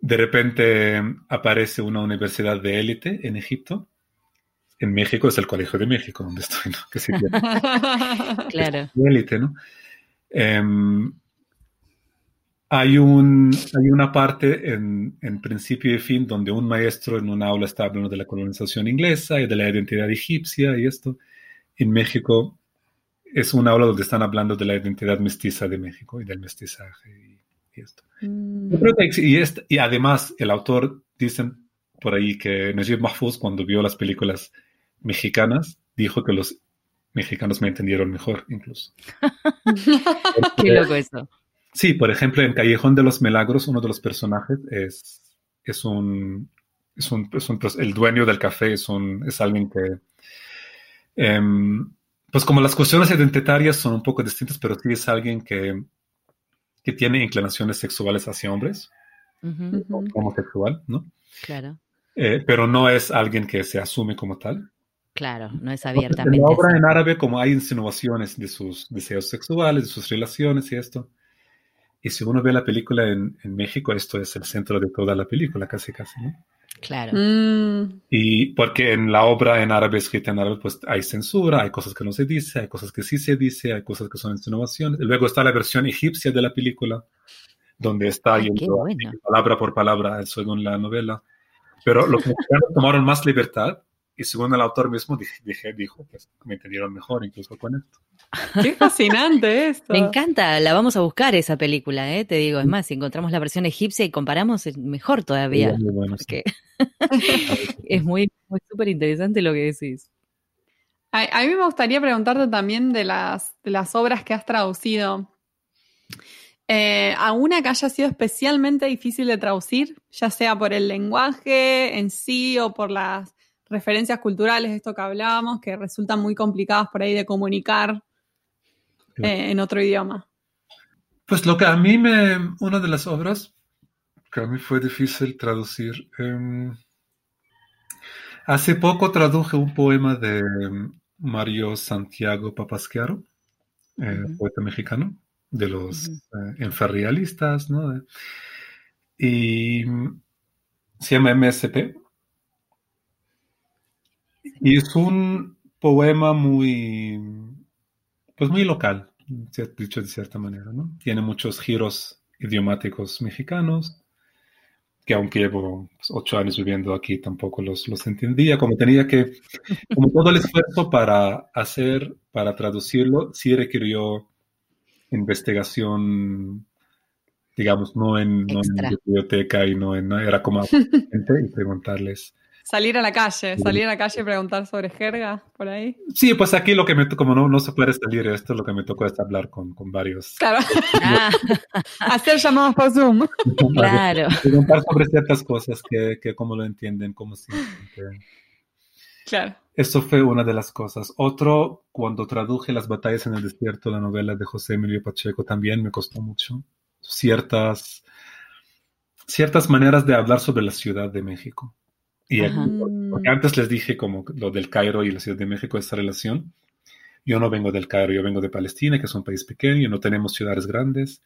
[SPEAKER 3] de repente aparece una universidad de élite en Egipto. En México es el Colegio de México, donde estoy, ¿no? Que sí tiene
[SPEAKER 1] Claro.
[SPEAKER 3] de élite, ¿no? Em, hay, un, hay una parte en, en principio y fin donde un maestro en un aula está hablando de la colonización inglesa y de la identidad egipcia y esto. En México es un aula donde están hablando de la identidad mestiza de México y del mestizaje y, y esto.
[SPEAKER 2] Mm.
[SPEAKER 3] Y, est- y además el autor dicen por ahí que Najib Mahfouz cuando vio las películas mexicanas dijo que los mexicanos me entendieron mejor incluso.
[SPEAKER 1] Qué loco eso.
[SPEAKER 3] Sí, por ejemplo, en Callejón de los Milagros, uno de los personajes es, es un, es un, es un- el dueño del café es un, es alguien que, em, pues como las cuestiones identitarias son un poco distintas, pero sí es alguien que, que tiene inclinaciones sexuales hacia hombres,
[SPEAKER 1] Ujú,
[SPEAKER 2] Ujú.
[SPEAKER 3] homosexual, ¿no?
[SPEAKER 1] Claro,
[SPEAKER 3] Eh, pero no es alguien que se asume como tal.
[SPEAKER 1] claro, no es
[SPEAKER 3] En
[SPEAKER 1] abiertamente.
[SPEAKER 3] la obra
[SPEAKER 1] así.
[SPEAKER 3] en árabe, como hay insinuaciones de sus deseos sexuales, de sus relaciones y esto. Y si uno ve la película en, en México, esto es el centro de toda la película, casi, casi, ¿no?
[SPEAKER 1] Claro.
[SPEAKER 2] Mm.
[SPEAKER 3] Y porque en la obra en árabe, escrita en árabe, pues hay censura, hay cosas que no se dice, hay cosas que sí se dice, hay cosas que son insinuaciones. Luego está la versión egipcia de la película, donde está
[SPEAKER 1] Ah, qué
[SPEAKER 3] yendo
[SPEAKER 1] bueno.
[SPEAKER 3] palabra por palabra según la novela. Pero los mexicanos tomaron más libertad y según el autor mismo dije, dije- dijo, pues me entendieron mejor incluso con esto.
[SPEAKER 2] Qué fascinante esto.
[SPEAKER 1] Me encanta, la vamos a buscar esa película, ¿eh? te digo. Es más, si encontramos la versión egipcia y comparamos, es mejor todavía.
[SPEAKER 3] Muy bueno, sí.
[SPEAKER 1] Porque es muy, muy súper interesante lo que decís.
[SPEAKER 2] A, a mí me gustaría preguntarte también de las, de las obras que has traducido. Eh, ¿Alguna que haya sido especialmente difícil de traducir, ya sea por el lenguaje en sí o por las referencias culturales, esto que hablábamos, que resultan muy complicadas por ahí de comunicar eh, en otro idioma?
[SPEAKER 3] Pues lo que a mí me, una de las obras que a mí fue difícil traducir, em, hace poco traduje un poema de Mario Santiago Papasquiaro, eh, poeta mexicano, de los eh, enferrialistas, ¿no? Y se llama MSP. Y es un poema muy, pues muy local, dicho de cierta manera, ¿no? Tiene muchos giros idiomáticos mexicanos, que aunque llevo pues, ocho años viviendo aquí, tampoco los, los entendía. Como tenía que, como todo el esfuerzo para hacer, para traducirlo, sí requirió investigación, digamos, no en, no en biblioteca y no en, era como a gente y preguntarles.
[SPEAKER 2] Salir a la calle, salir a la calle y preguntar sobre jerga por ahí.
[SPEAKER 3] Sí, pues aquí lo que me tocó, como no, no se puede salir esto, lo que me tocó es hablar con, con varios.
[SPEAKER 2] Claro,
[SPEAKER 1] Ah,
[SPEAKER 2] hacer llamados por Zoom.
[SPEAKER 1] claro.
[SPEAKER 3] Preguntar sobre ciertas cosas que, que cómo lo entienden, cómo se sienten.
[SPEAKER 2] Claro.
[SPEAKER 3] Eso fue una de las cosas. Otro, cuando traduje Las batallas en el desierto, la novela de José Emilio Pacheco, también me costó mucho. Ciertas, ciertas maneras de hablar sobre la Ciudad de México. Y aquí, porque antes les dije como lo del Cairo y la Ciudad de México, esta relación. Yo no vengo del Cairo, yo vengo de Palestina, que es un país pequeño, no tenemos ciudades grandes.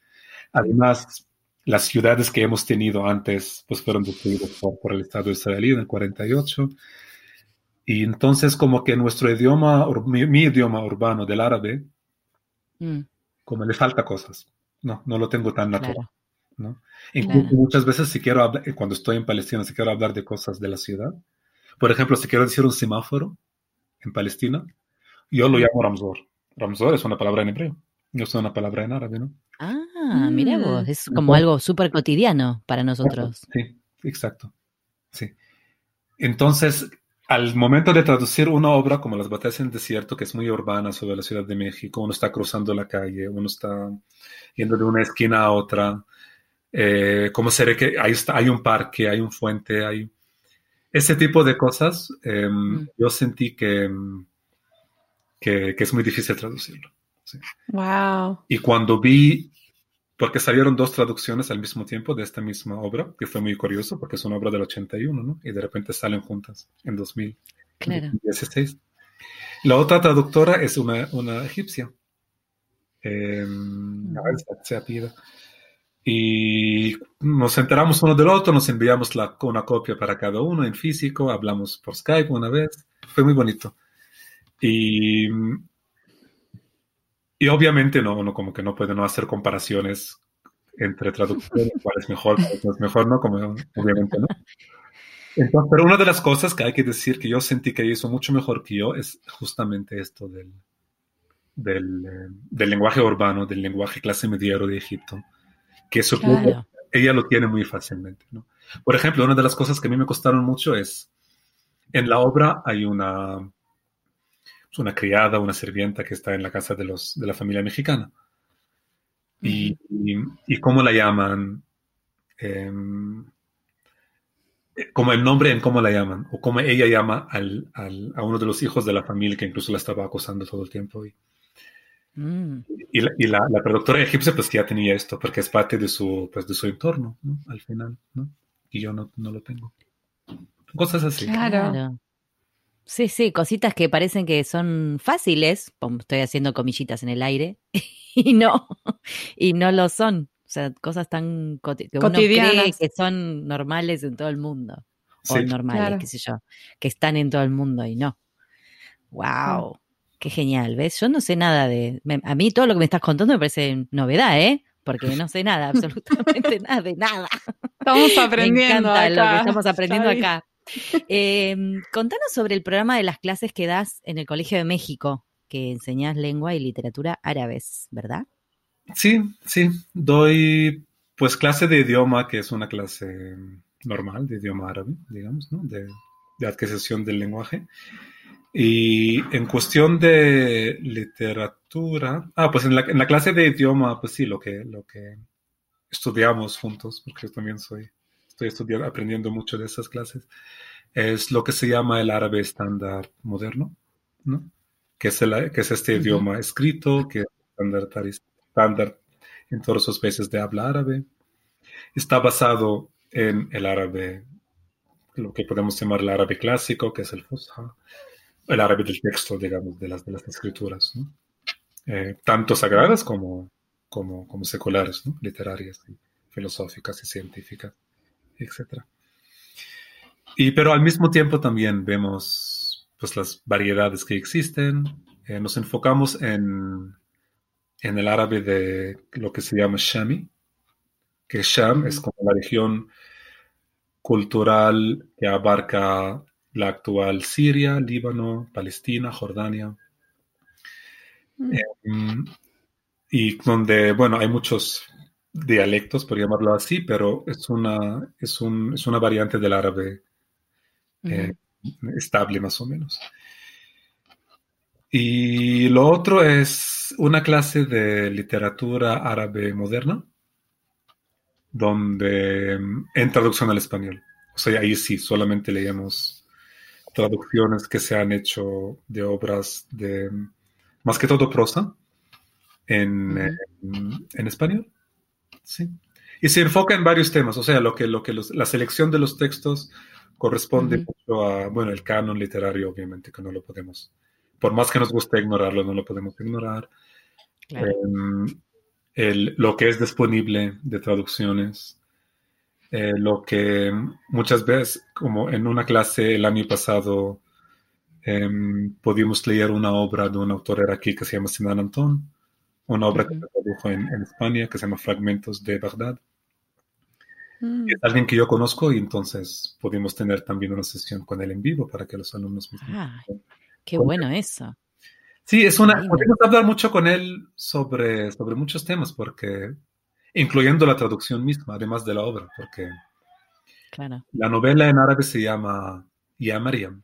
[SPEAKER 3] Además, las ciudades que hemos tenido antes, pues fueron destruidas por, por el Estado israelí en el 48. Y entonces como que nuestro idioma, mi, mi idioma urbano del árabe,
[SPEAKER 1] Mm,
[SPEAKER 3] como le falta cosas. No, no lo tengo tan natural.
[SPEAKER 1] claro.
[SPEAKER 3] ¿No? Incluso muchas veces si quiero hablar, cuando estoy en Palestina, si quiero hablar de cosas de la ciudad, por ejemplo, si quiero decir un semáforo en Palestina, yo lo llamo Ramzor. Ramzor es una palabra en hebreo, no es una palabra en árabe, ¿no?
[SPEAKER 1] Ah, mira vos, es como algo súper cotidiano para nosotros.
[SPEAKER 3] Sí, exacto. Sí. Entonces, al momento de traducir una obra como Las batallas en el desierto, que es muy urbana sobre la Ciudad de México, uno está cruzando la calle, uno está yendo de una esquina a otra, eh, como seré que está, hay un parque, hay un fuente, hay ese tipo de cosas, em, mm. yo sentí que, que, es muy difícil traducirlo.
[SPEAKER 2] Wow.
[SPEAKER 3] Y cuando vi, porque salieron dos traducciones al mismo tiempo de esta misma obra, que fue muy curioso, porque es una obra del 81, ¿no? Y de repente salen juntas en 2016. La otra traductora es una, una egipcia. Eh, a ver, se pida. Y nos enteramos uno del otro, nos enviamos la, una copia para cada uno en físico, hablamos por Skype una vez, fue muy bonito. Y, y obviamente no, uno como que no puede no hacer comparaciones entre traducciones, cuál es mejor, cuál es mejor, ¿no? Como, obviamente, ¿no? pero una de las cosas que hay que decir que yo sentí que hizo mucho mejor que yo es justamente esto del, del, eh, del lenguaje urbano, del lenguaje clase mediero de Egipto que eso ella lo tiene muy fácilmente. ¿no? Por ejemplo, una de las cosas que a mí me costaron mucho es, en la obra hay una, una criada, una sirvienta que está en la casa de, los, de la familia mexicana. Y, y, cómo la llaman, em, como el nombre en cómo la llaman, o cómo ella llama al, al, a uno de los hijos de la familia que incluso la estaba acosando todo el tiempo. Y, Mm. Y, la, y la, productora egipcia pues ya tenía esto, porque es parte de su, pues, de su entorno, ¿no? Al final, ¿no? Y yo no, no lo tengo. Cosas así.
[SPEAKER 1] Claro. Sí, sí, cositas que parecen que son fáciles, estoy haciendo comillitas en el aire, y no, y no lo son. O sea, cosas tan cotidianas que son normales en todo el mundo. o normales, qué sé yo, que están en todo el mundo y no. Wow. Qué genial, ¿ves? Yo no sé nada de... a mí todo lo que me estás contando me parece novedad, ¿eh? Porque no sé nada, absolutamente nada de nada.
[SPEAKER 2] Estamos aprendiendo
[SPEAKER 1] me lo que estamos aprendiendo acá. Em, contanos sobre el programa de las clases que das en el Colegio de México, que enseñas lengua y literatura árabes, ¿verdad?
[SPEAKER 3] Sí, sí. Doy pues clase de idioma, que es una clase normal de idioma árabe, digamos, ¿no? De, de adquisición del lenguaje. Y en cuestión de literatura, ah, pues en la, en la, clase de idioma, pues sí, lo que, lo que estudiamos juntos, porque yo también soy, estoy estudiando, aprendiendo mucho de esas clases, es lo que se llama el árabe estándar moderno, ¿no? Que es, el, que es este idioma escrito, que es estándar en todos los países de habla árabe. Está basado en el árabe, lo que podemos llamar el árabe clásico, que es el Fusha el árabe del texto, digamos, de las, de las escrituras, eh, tanto sagradas como, como, como seculares, literarias, filosóficas y científicas, etc. Y, pero al mismo tiempo también vemos pues, las variedades que existen. Eh, nos enfocamos en, en el árabe de lo que se llama Shami, que Sham es como la región cultural que abarca la actual Siria, Líbano, Palestina, Jordania. Mm. Em, y donde, bueno, hay muchos dialectos, por llamarlo así, pero es una, es un, es una variante del árabe eh, estable más o menos. Y lo otro es una clase de literatura árabe moderna, donde en traducción al español. O sea, ahí sí, solamente leemos traducciones que se han hecho de obras de, más que todo prosa, en, en, español. Sí. Y se enfoca en varios temas, o sea, lo que, lo que la selección de los textos corresponde mucho a, bueno, el canon literario, obviamente, que no lo podemos, por más que nos guste ignorarlo, no lo podemos ignorar. Em, el, lo que es disponible de traducciones, eh, lo que muchas veces, como en una clase el año pasado, em, pudimos leer una obra de un autor aquí que se llama Sinan Antón, una obra que se tradujo en, España que se llama Fragmentos de Bagdad.
[SPEAKER 2] Mm.
[SPEAKER 3] Es alguien que yo conozco y entonces pudimos tener también una sesión con él en vivo para que los alumnos mismos.
[SPEAKER 1] Ah, qué bueno eso.
[SPEAKER 3] Sí, es una. Podemos hablar mucho con él sobre, sobre muchos temas, porque incluyendo la traducción misma, además de la obra, porque
[SPEAKER 1] Claro.
[SPEAKER 3] la novela en árabe se llama Ya Mariam,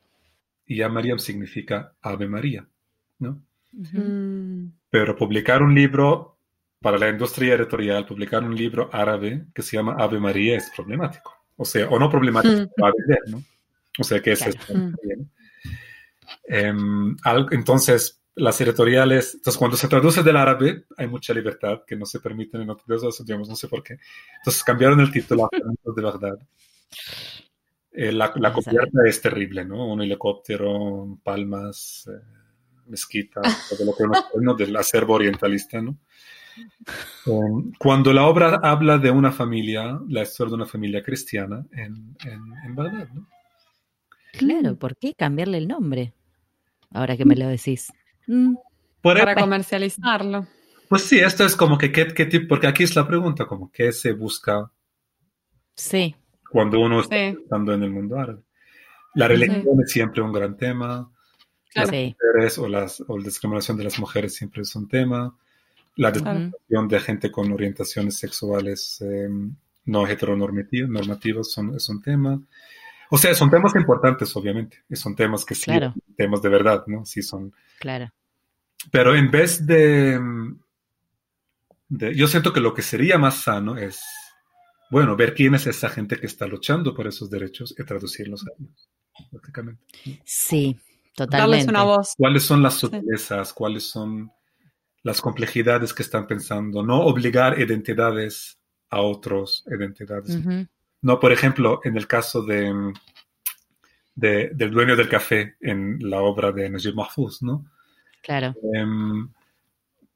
[SPEAKER 3] y Ya Mariam significa Ave María, ¿no?
[SPEAKER 2] Mm.
[SPEAKER 3] Pero publicar un libro para la industria editorial, publicar un libro árabe que se llama Ave María es problemático. O sea, o no problemático,
[SPEAKER 2] Mm.
[SPEAKER 3] va a vender, ¿no? O sea, que es
[SPEAKER 1] Claro.
[SPEAKER 3] esto, ¿no? Em, entonces, las editoriales, entonces cuando se traduce del árabe, hay mucha libertad que no se permite en otros idiomas, no sé por qué. Entonces cambiaron el título a Fragmentos de Bagdad. Eh, la, la cubierta es terrible, ¿no? Un helicóptero, palmas, eh, mezquita, todo lo que uno ¿no? del acervo orientalista, ¿no? Um, cuando la obra habla de una familia, la historia de una familia cristiana en, en, en Bagdad, ¿no?
[SPEAKER 1] Claro, ¿por qué cambiarle el nombre? Ahora que me lo decís. Mm,
[SPEAKER 3] Por
[SPEAKER 2] Para
[SPEAKER 3] eso-
[SPEAKER 2] comercializarlo.
[SPEAKER 3] pues sí, esto es como que, ¿qué, qué tipo? Porque aquí es la pregunta, como, ¿qué se busca
[SPEAKER 1] sí,
[SPEAKER 3] cuando uno está
[SPEAKER 2] Sí.
[SPEAKER 3] estando en el mundo árabe? La religión es siempre un gran tema,
[SPEAKER 1] sí.
[SPEAKER 3] mujeres o, las, o la discriminación de las mujeres siempre es un tema, la discriminación de gente con orientaciones sexuales eh, no heteronormativas normativas son, es un tema. O sea, son temas importantes, obviamente, y son temas que sí,
[SPEAKER 1] Claro.
[SPEAKER 3] temas de verdad, ¿no? Sí son.
[SPEAKER 1] Claro.
[SPEAKER 3] Pero en vez de, de- Yo siento que lo que sería más sano es, bueno, ver quién es esa gente que está luchando por esos derechos y traducirlos a ellos, prácticamente.
[SPEAKER 1] Sí,
[SPEAKER 2] Darles
[SPEAKER 1] totalmente.
[SPEAKER 2] una voz.
[SPEAKER 3] cuáles son las sutilezas, cuáles son las complejidades que están pensando, no obligar identidades a otros identidades.
[SPEAKER 1] Ujú,
[SPEAKER 3] No, por ejemplo, en el caso de, de- del dueño del café en la obra de Najib Mahfouz, ¿no?
[SPEAKER 1] Claro.
[SPEAKER 3] Em,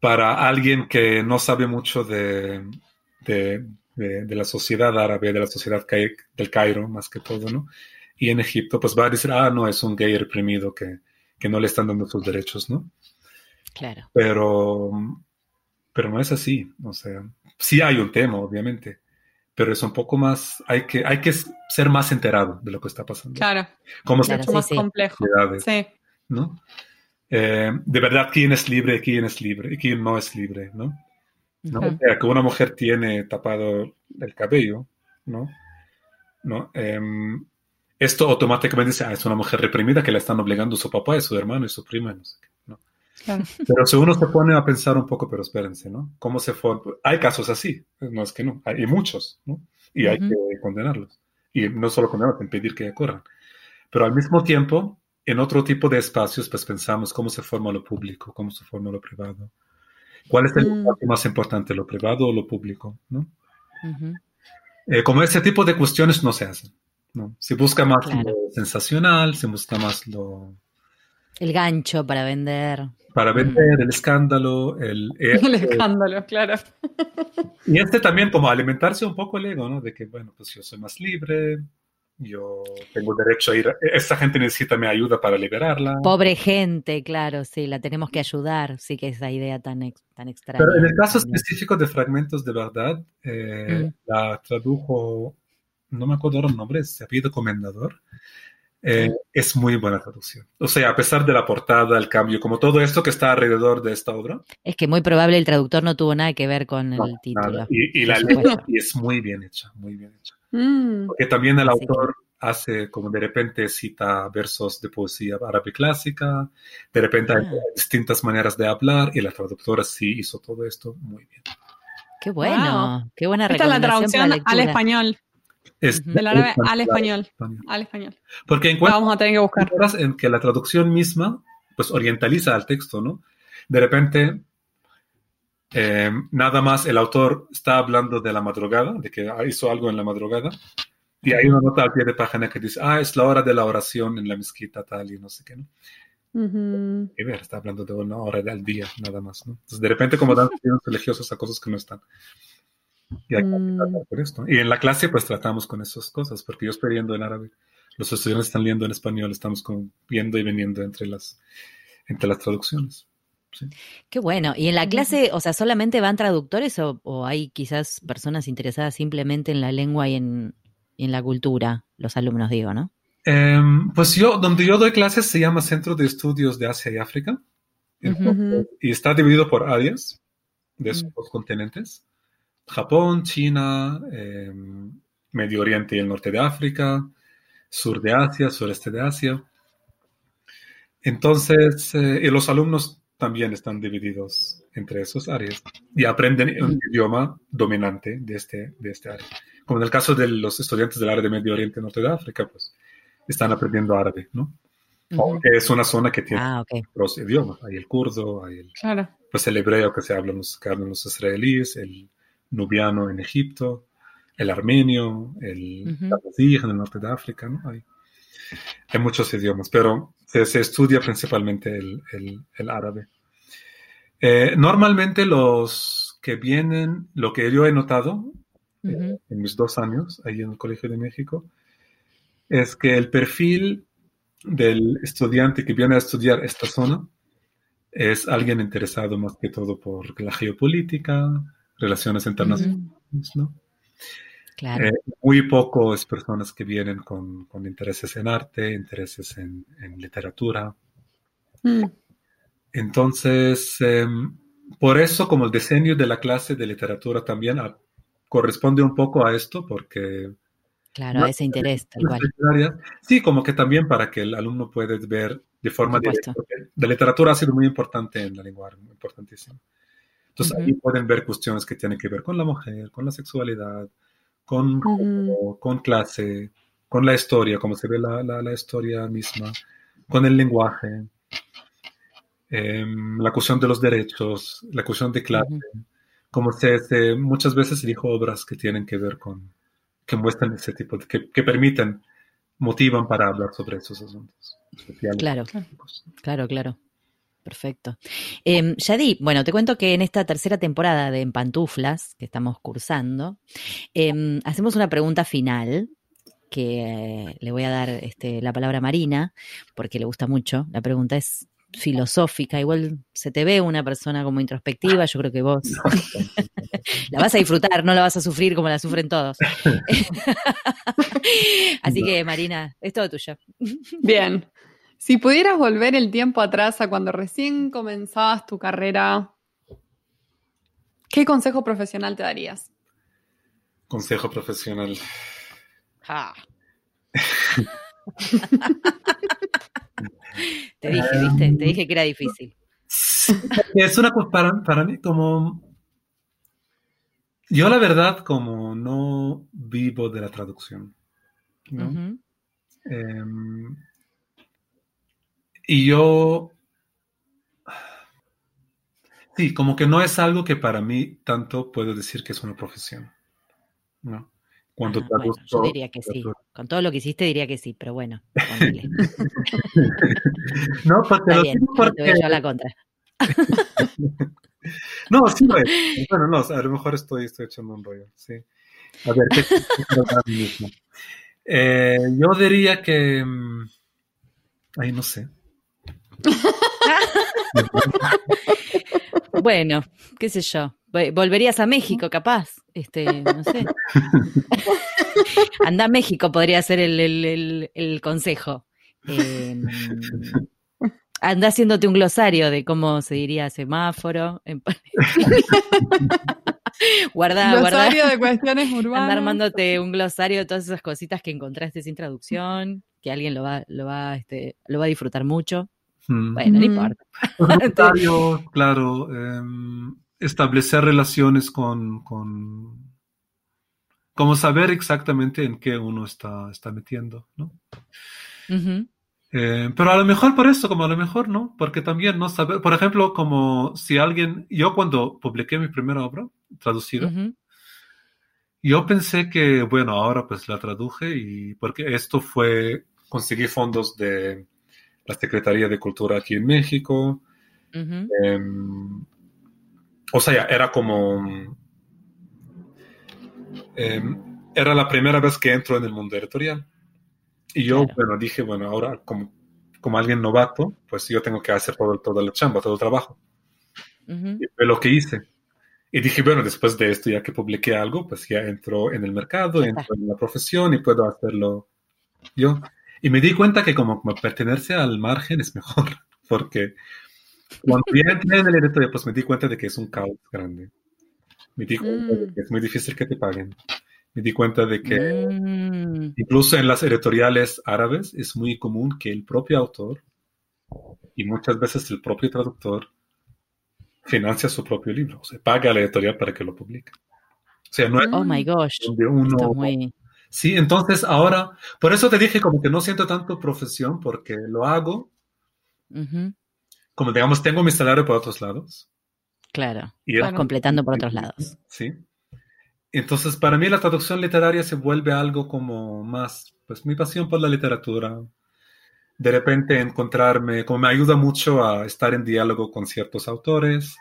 [SPEAKER 3] para alguien que no sabe mucho de, de- de- de la sociedad árabe, de la sociedad del Cairo, más que todo, ¿no? Y en Egipto, pues va a decir, ah, no, es un gay reprimido que, que no le están dando sus derechos, ¿no?
[SPEAKER 1] Claro.
[SPEAKER 3] Pero, pero no es así. O sea, sí hay un tema, obviamente, pero es un poco más, hay que, hay que ser más enterado de lo que está pasando.
[SPEAKER 2] Claro.
[SPEAKER 3] Cómo
[SPEAKER 1] Claro,
[SPEAKER 3] se
[SPEAKER 2] Mucho
[SPEAKER 1] sí,
[SPEAKER 2] más
[SPEAKER 1] sí.
[SPEAKER 2] complejo. Sí.
[SPEAKER 3] ¿no? Eh, de verdad, quién es libre y quién es libre y quién no es libre, ¿no? O sea, que una mujer tiene tapado el cabello, ¿no? ¿No? Em, esto automáticamente dice, ah, es una mujer reprimida que le están obligando su papá y su hermano y su prima, y no sé qué.
[SPEAKER 2] Claro.
[SPEAKER 3] Pero si uno se pone a pensar un poco, pero espérense, ¿no? ¿Cómo se forma? Hay casos así, no es que no, hay muchos, ¿no? Y hay
[SPEAKER 1] Ujú.
[SPEAKER 3] que condenarlos. Y no solo condenarlos, impedir que ocurran. Pero al mismo tiempo, en otro tipo de espacios, pues pensamos cómo se forma lo público, cómo se forma lo privado. ¿Cuál es el
[SPEAKER 2] Mm.
[SPEAKER 3] espacio más importante, lo privado o lo público? ¿no?
[SPEAKER 1] Ujú.
[SPEAKER 3] Eh, como ese tipo de cuestiones no se hacen. ¿no? Se busca más
[SPEAKER 1] Claro.
[SPEAKER 3] lo sensacional, se busca más lo...
[SPEAKER 1] El gancho para vender.
[SPEAKER 3] Para vender, el escándalo, el...
[SPEAKER 2] El
[SPEAKER 3] eh,
[SPEAKER 2] escándalo, claro.
[SPEAKER 3] Y este también como alimentarse un poco el ego, ¿no? De que, bueno, pues yo soy más libre, yo tengo derecho a ir, esta gente necesita mi ayuda para liberarla.
[SPEAKER 1] Pobre gente, claro, sí, la tenemos que ayudar. Sí que esa idea tan, ex- tan extraña.
[SPEAKER 3] Pero en el caso
[SPEAKER 1] también.
[SPEAKER 3] específico de Fragmentos de Verdad, eh,
[SPEAKER 1] Mm.
[SPEAKER 3] la tradujo, no me acuerdo ahora el nombre, se apellido Comendador. Eh. Es muy buena traducción. O sea, a pesar de la portada, el cambio, como todo esto que está alrededor de esta obra,
[SPEAKER 1] Es que muy probable el traductor no tuvo nada que ver con
[SPEAKER 3] no,
[SPEAKER 1] el título.
[SPEAKER 3] nada. Y, y la letra es muy bien hecha, muy bien hecha.
[SPEAKER 2] Mm.
[SPEAKER 3] Porque también el
[SPEAKER 1] Así que-
[SPEAKER 3] autor hace como de repente cita versos de poesía árabe clásica, de repente hay
[SPEAKER 1] Ah.
[SPEAKER 3] distintas maneras de hablar y la traductora sí hizo todo esto muy bien.
[SPEAKER 1] Qué bueno, qué buena
[SPEAKER 2] Esta es la
[SPEAKER 1] recomendación para
[SPEAKER 2] traducción al español.
[SPEAKER 3] Es-.
[SPEAKER 2] Del árabe
[SPEAKER 3] es
[SPEAKER 2] al español.
[SPEAKER 3] español.
[SPEAKER 2] Al español.
[SPEAKER 3] Porque encuentras
[SPEAKER 2] vamos a tener que buscar.
[SPEAKER 3] en que la traducción misma pues orientaliza al texto, ¿no? De repente, eh, nada más el autor está hablando de la madrugada, de que hizo algo en la madrugada, y hay una nota al pie de página que dice, ah, es la hora de la oración en la mezquita tal y no sé qué, ¿no? Y ver, está hablando de una hora del día, nada más, ¿no? Entonces, de repente como dan religiosos a cosas que no están. Y hay que
[SPEAKER 2] Mm.
[SPEAKER 3] tratar por esto. Y en la clase pues tratamos con esas cosas, porque yo estoy viendo en árabe, los estudiantes están leyendo en español, estamos como viendo y viniendo entre las, entre las traducciones. sí.
[SPEAKER 1] Qué bueno. ¿Y en la clase, o sea, solamente van traductores o, o hay quizás personas interesadas simplemente en la lengua y en, y en la cultura? Los alumnos, digo, ¿no?
[SPEAKER 3] Em, pues yo, donde yo doy clases se llama Centro de Estudios de Asia y África.
[SPEAKER 2] Ujú.
[SPEAKER 3] Y está dividido por áreas de esos
[SPEAKER 1] Mm.
[SPEAKER 3] dos continentes. Japón, China, em, Medio Oriente y el norte de África, sur de Asia, sureste de Asia. Entonces, eh, y los alumnos también están divididos entre esas áreas y aprenden un idioma dominante de este, de este área. Como en el caso de los estudiantes del área de Medio Oriente y norte de África, pues están aprendiendo árabe, ¿no? Aunque es una zona que tiene
[SPEAKER 1] Ah,
[SPEAKER 3] idiomas. Hay el kurdo, hay el,
[SPEAKER 2] Claro.
[SPEAKER 3] pues el hebreo que se los, que hablan los israelíes, el nubiano en Egipto, el armenio, el
[SPEAKER 1] Ujú.
[SPEAKER 3] tazí en el norte de África, ¿no? Hay, hay muchos idiomas, pero se, se estudia principalmente el, el- el árabe. Eh, normalmente los que vienen, lo que yo he notado
[SPEAKER 1] Ujú.
[SPEAKER 3] en mis dos años ahí en el Colegio de México, es que el perfil del estudiante que viene a estudiar esta zona es alguien interesado más que todo por la geopolítica, relaciones internacionales, ¿no?
[SPEAKER 1] Claro.
[SPEAKER 3] Eh, muy pocos personas que vienen con, con intereses en arte, intereses en, en literatura.
[SPEAKER 2] Mm.
[SPEAKER 3] Entonces, em, por eso como el diseño de la clase de literatura también a- corresponde un poco a esto, porque
[SPEAKER 1] Claro, ese interés, tal cual.
[SPEAKER 3] Sí, como que también para que el alumno pueda ver de forma directa. La literatura ha sido muy importante en la lengua, muy Entonces
[SPEAKER 1] Ujú.
[SPEAKER 3] ahí pueden ver cuestiones que tienen que ver con la mujer, con la sexualidad, con,
[SPEAKER 2] Ujú.
[SPEAKER 3] género, con clase, con la historia, cómo se ve la, la- la historia misma, con el lenguaje, em, la cuestión de los derechos, la cuestión de clase.
[SPEAKER 1] Ujú.
[SPEAKER 3] Como se, se- muchas veces elijo obras que tienen que ver con, que muestran ese tipo, de, que, que permiten, motivan para hablar sobre esos asuntos.
[SPEAKER 1] Claro. Claro, claro. Perfecto. Eh, Yadi, bueno, te cuento que en esta tercera temporada de En Pantuflas, que estamos cursando, eh, hacemos una pregunta final que eh, le voy a dar este, la palabra a Marina, porque le gusta mucho. La pregunta es filosófica, igual se te ve una persona como introspectiva, yo creo que vos la vas a disfrutar, no la vas a sufrir como la sufren todos. Así que, Marina, es todo tuyo.
[SPEAKER 2] Bien. Si pudieras volver el tiempo atrás a cuando recién comenzabas tu carrera, ¿qué consejo profesional te darías?
[SPEAKER 3] Consejo profesional.
[SPEAKER 1] Ja. Te dije, ¿viste? Te dije que era difícil.
[SPEAKER 3] Es una cosa para, para mí como... Yo la verdad como no vivo de la traducción. ¿no? Y yo... Sí, como que no es algo que para mí tanto puedo decir que es una profesión. ¿no? Cuando
[SPEAKER 1] Ah, bueno, yo diría que sí. Con todo lo que hiciste diría que sí, pero bueno.
[SPEAKER 3] No, porque lo
[SPEAKER 1] bien, no te voy a
[SPEAKER 3] porque-
[SPEAKER 1] llevar la contra.
[SPEAKER 3] No, sí lo es. Bueno, no, a lo mejor estoy, estoy echando un rollo, sí. A ver, ¿qué a mismo? Eh, yo diría que... mm, Ay, no sé.
[SPEAKER 1] Bueno, qué sé yo. Vo- Volverías a México, capaz. Este, no sé. Anda a México podría ser el, el- el- el consejo. Eh, anda haciéndote un glosario de cómo se diría semáforo. en- guarda, guarda.
[SPEAKER 2] Glosario de cuestiones
[SPEAKER 1] Anda
[SPEAKER 2] urbanas.
[SPEAKER 1] armándote un glosario de todas esas cositas que encontraste sin traducción, que alguien lo va, lo va, este, lo va a disfrutar mucho.
[SPEAKER 3] Mm.
[SPEAKER 1] Bueno, no importa.
[SPEAKER 3] Voluntario, claro. em, establecer relaciones con, con... Como saber exactamente en qué uno está, está metiendo, ¿no? Eh, pero a lo mejor por eso, como a lo mejor no, porque también no saber, por ejemplo, como si alguien, yo cuando publiqué mi primera obra traducida, yo pensé que, bueno, ahora pues la traduje y porque esto fue, conseguí fondos de la Secretaría de Cultura aquí en México,
[SPEAKER 1] ujú.
[SPEAKER 3] em, o sea, era como, em, era la primera vez que entro en el mundo editorial. Y yo,
[SPEAKER 1] Claro.
[SPEAKER 3] bueno, dije, bueno, ahora como, como alguien novato, pues yo tengo que hacer todo, toda la chamba, todo el trabajo.
[SPEAKER 1] Ujú.
[SPEAKER 3] Y fue lo que hice. Y dije, bueno, después de esto, ya que publiqué algo, pues ya entro en el mercado, entro en la profesión y puedo hacerlo yo. Y me di cuenta que como, como pertenecerse al margen es mejor, porque cuando ya entré en el editorial, pues me di cuenta de que es un caos grande. Me di cuenta de
[SPEAKER 2] Mm.
[SPEAKER 3] que es muy difícil que te paguen. Me di cuenta de que
[SPEAKER 1] Mm,
[SPEAKER 3] incluso en las editoriales árabes es muy común que el propio autor y muchas veces el propio traductor financia su propio libro, o sea, paga a la editorial para que lo publique. O sea, no es
[SPEAKER 1] Oh my gosh.
[SPEAKER 3] donde uno...
[SPEAKER 1] Muy.
[SPEAKER 3] Sí, entonces ahora, por eso te dije como que no siento tanto profesión, porque lo hago,
[SPEAKER 1] Ujú,
[SPEAKER 3] como digamos, tengo mi salario por otros lados.
[SPEAKER 1] Claro.
[SPEAKER 3] Y
[SPEAKER 1] Vas completando por otros lados.
[SPEAKER 3] Sí. Entonces, para mí la traducción literaria se vuelve algo como más, pues mi pasión por la literatura. De repente encontrarme, como me ayuda mucho a estar en diálogo con ciertos autores,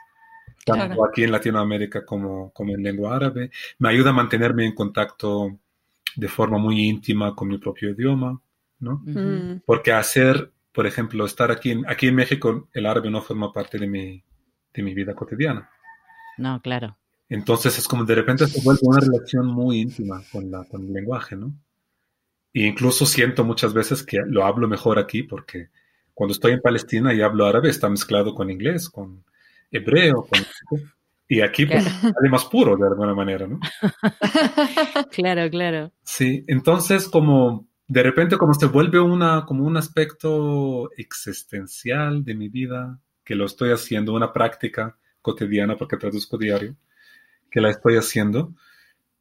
[SPEAKER 3] tanto
[SPEAKER 2] Claro.
[SPEAKER 3] aquí en Latinoamérica como, como en lengua árabe. Me ayuda a mantenerme en contacto de forma muy íntima con mi propio idioma, ¿no?
[SPEAKER 2] Mm.
[SPEAKER 3] Porque hacer, por ejemplo, estar aquí en, aquí en México, el árabe no forma parte de mi, de mi vida cotidiana.
[SPEAKER 1] No, claro.
[SPEAKER 3] Entonces es como de repente se vuelve una relación muy íntima con, la, con el lenguaje, ¿no? E incluso siento muchas veces que lo hablo mejor aquí porque cuando estoy en Palestina y hablo árabe está mezclado con inglés, con hebreo, con... Y aquí pues, sale más puro de alguna manera, ¿no?
[SPEAKER 1] Claro, claro.
[SPEAKER 3] Sí, entonces como de repente como se vuelve una, como un aspecto existencial de mi vida, que lo estoy haciendo, una práctica cotidiana porque traduzco diario, que la estoy haciendo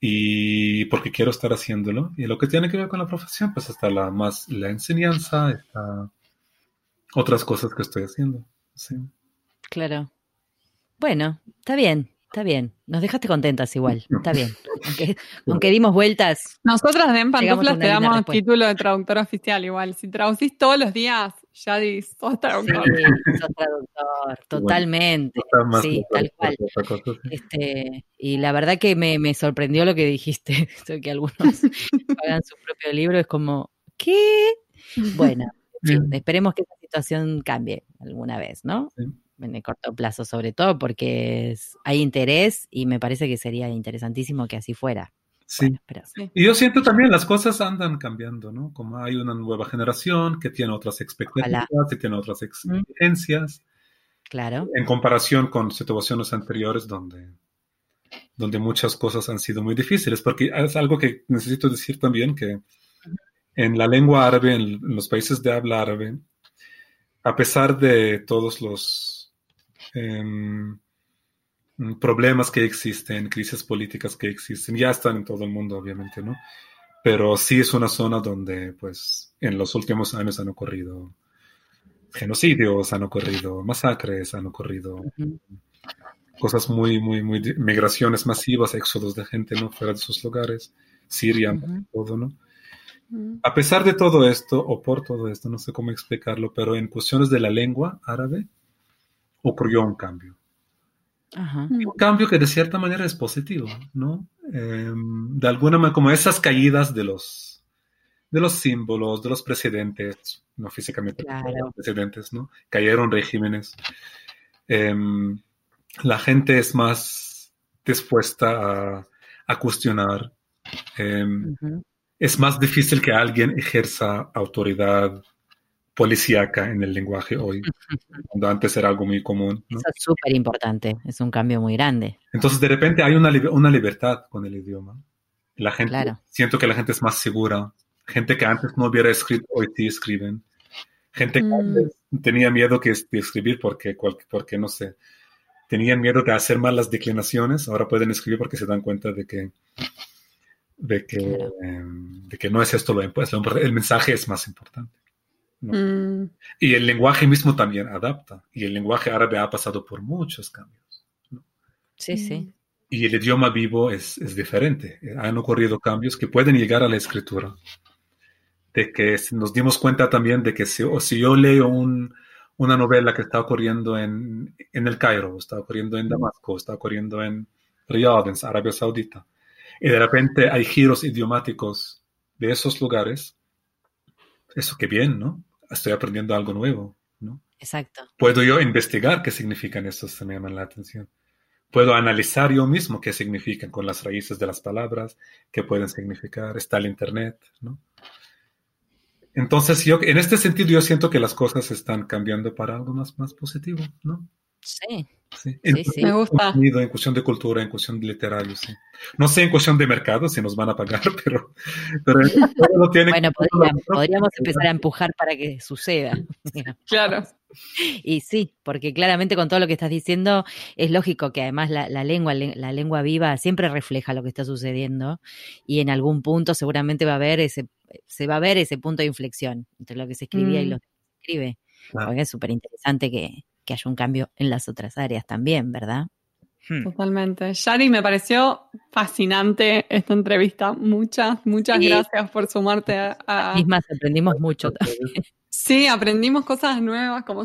[SPEAKER 3] y porque quiero estar haciéndolo. Y lo que tiene que ver con la profesión, pues está la más la enseñanza, está otras cosas que estoy haciendo. Sí.
[SPEAKER 1] Claro. Bueno, está bien, está bien. Nos dejaste contentas igual, está bien. Aunque, aunque dimos vueltas.
[SPEAKER 2] Nosotras de En Pantuflas te damos
[SPEAKER 1] respuesta.
[SPEAKER 2] título de traductor oficial igual. Si traducís todos los días, ya dices, sos
[SPEAKER 1] Sí,
[SPEAKER 2] traductor.
[SPEAKER 1] sos traductor, totalmente. Sí, tal cual.
[SPEAKER 3] sí.
[SPEAKER 1] Este, y la verdad que me, me sorprendió lo que dijiste, que algunos pagan su propio libro, es como, ¿qué? Bueno, en fin,
[SPEAKER 3] Mm.
[SPEAKER 1] esperemos que esa situación cambie alguna vez, ¿no?
[SPEAKER 3] Sí.
[SPEAKER 1] En el corto plazo, sobre todo, porque es- hay interés y me parece que sería interesantísimo que así fuera.
[SPEAKER 3] Sí.
[SPEAKER 1] Bueno, pero
[SPEAKER 3] Y yo siento también las cosas andan cambiando, ¿no? Como hay una nueva generación que tiene otras expectativas y tiene otras exigencias
[SPEAKER 1] claro,
[SPEAKER 3] en comparación con situaciones anteriores donde, donde muchas cosas han sido muy difíciles, porque es algo que necesito decir también que en la lengua árabe, en, en los países de habla árabe, a pesar de todos los em, problemas que existen, crisis políticas que existen, ya están en todo el mundo, obviamente, ¿no? Pero sí es una zona donde, pues, en los últimos años han ocurrido genocidios, han ocurrido masacres, han ocurrido cosas muy, muy, muy, migraciones masivas, éxodos de gente, ¿no? Fuera de sus lugares, Siria,
[SPEAKER 1] Ujú.
[SPEAKER 3] todo, ¿no? A pesar de todo esto, o por todo esto, no sé cómo explicarlo, pero en cuestiones de la lengua árabe ocurrió un cambio.
[SPEAKER 1] ajá,
[SPEAKER 3] Un cambio que de cierta manera es positivo, ¿no? Eh, de alguna manera, como esas caídas de los, de los símbolos, de los presidentes, no físicamente,
[SPEAKER 1] Claro.
[SPEAKER 3] los presidentes, ¿no? Cayeron regímenes. Eh, la gente es más dispuesta a, a cuestionar. Eh,
[SPEAKER 1] ujú,
[SPEAKER 3] es más difícil que alguien ejerza autoridad policíaca en el lenguaje hoy, cuando antes era algo muy común. ¿no?
[SPEAKER 1] Eso es súper importante, es un cambio muy grande.
[SPEAKER 3] Entonces, de repente hay una, una libertad con el idioma. La gente,
[SPEAKER 1] Claro.
[SPEAKER 3] siento que la gente es más segura. Gente que antes no hubiera escrito, hoy sí escriben. Gente que
[SPEAKER 2] Mm.
[SPEAKER 3] antes tenía miedo que de escribir porque, porque, no sé, tenían miedo de hacer malas declinaciones, ahora pueden escribir porque se dan cuenta de que, de que,
[SPEAKER 1] Claro.
[SPEAKER 3] em, de que no es esto lo impuesto, lo el mensaje es más importante.
[SPEAKER 2] Mm.
[SPEAKER 3] Y el lenguaje mismo también adapta. Y el lenguaje árabe ha pasado por muchos cambios.
[SPEAKER 1] Sí, sí.
[SPEAKER 3] Y el idioma vivo es, es diferente. Han ocurrido cambios que pueden llegar a la escritura. De que nos dimos cuenta también de que si, o si yo leo un, una novela que está ocurriendo en, en el Cairo, está ocurriendo en Damasco, está ocurriendo en Riyadh, en Arabia Saudita, y de repente hay giros idiomáticos de esos lugares, eso qué bien, ¿no? Estoy aprendiendo algo nuevo, ¿no?
[SPEAKER 1] Exacto.
[SPEAKER 3] Puedo yo investigar qué significan estos que me llaman la atención. Puedo analizar yo mismo qué significan con las raíces de las palabras, qué pueden significar. Está el Internet, ¿no? Entonces, yo, en este sentido, yo siento que las cosas están cambiando para algo más, más positivo, ¿no?
[SPEAKER 1] Sí.
[SPEAKER 3] Sí, en,
[SPEAKER 2] sí. Me gusta.
[SPEAKER 3] en cuestión de cultura, en cuestión de literario, sí. No sé en cuestión de mercado si nos van a pagar, pero, pero
[SPEAKER 1] no tiene bueno, podríamos, podríamos empezar a empujar para que suceda.
[SPEAKER 2] Claro.
[SPEAKER 1] Y sí, porque claramente con todo lo que estás diciendo es lógico que además la, la, lengua, la lengua viva siempre refleja lo que está sucediendo y en algún punto seguramente va a haber ese, se va a ver ese punto de inflexión entre lo que se escribía y
[SPEAKER 2] Mm.
[SPEAKER 1] lo que se escribe.
[SPEAKER 3] Claro.
[SPEAKER 1] Porque es súper interesante que, que haya un cambio en las otras áreas también, ¿verdad? Hmm.
[SPEAKER 2] Totalmente. Shari, me pareció fascinante esta entrevista. Muchas, muchas
[SPEAKER 1] Sí.
[SPEAKER 2] gracias por sumarte a, a-
[SPEAKER 1] Mismas aprendimos mucho.
[SPEAKER 2] Sí, aprendimos cosas nuevas, como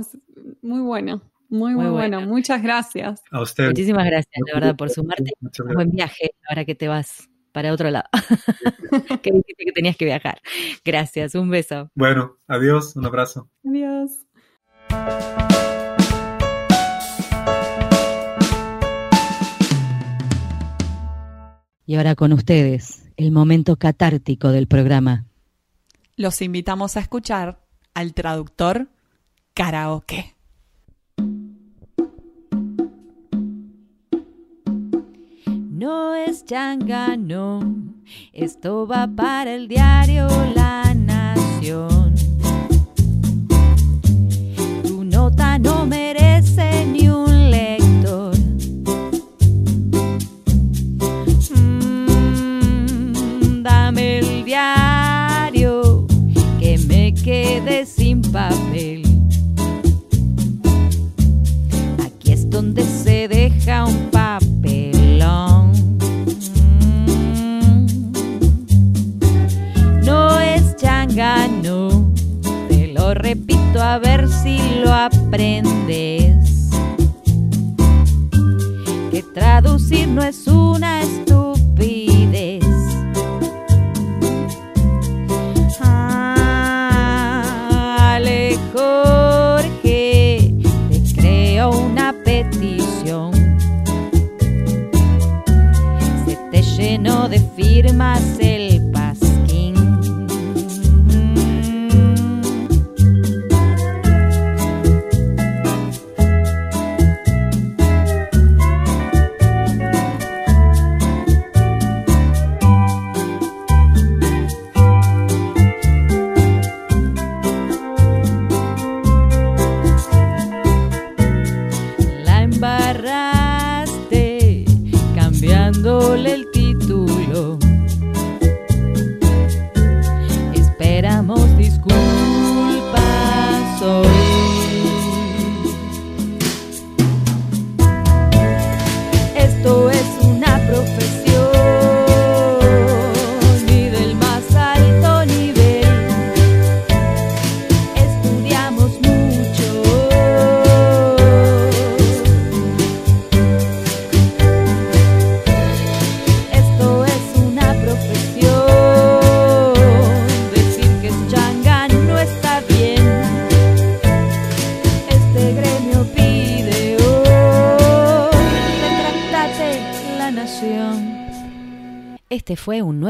[SPEAKER 2] muy bueno, muy, muy,
[SPEAKER 1] Muy
[SPEAKER 2] bueno.
[SPEAKER 1] bueno.
[SPEAKER 2] Muchas gracias.
[SPEAKER 3] A usted.
[SPEAKER 1] Muchísimas gracias, la verdad, por sumarte. Un buen viaje ahora que te vas para otro lado. que dijiste que tenías que viajar. Gracias, un beso.
[SPEAKER 3] Bueno, adiós, un abrazo.
[SPEAKER 2] Adiós.
[SPEAKER 1] Y ahora con ustedes, el momento catártico del programa.
[SPEAKER 2] Los invitamos a escuchar al traductor karaoke.
[SPEAKER 1] No es changa, no. Esto va para el diario La Nación. A ver si lo aprendes. Que traducir no es una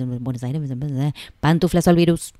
[SPEAKER 1] en Buenos Aires, Pantuflas al virus.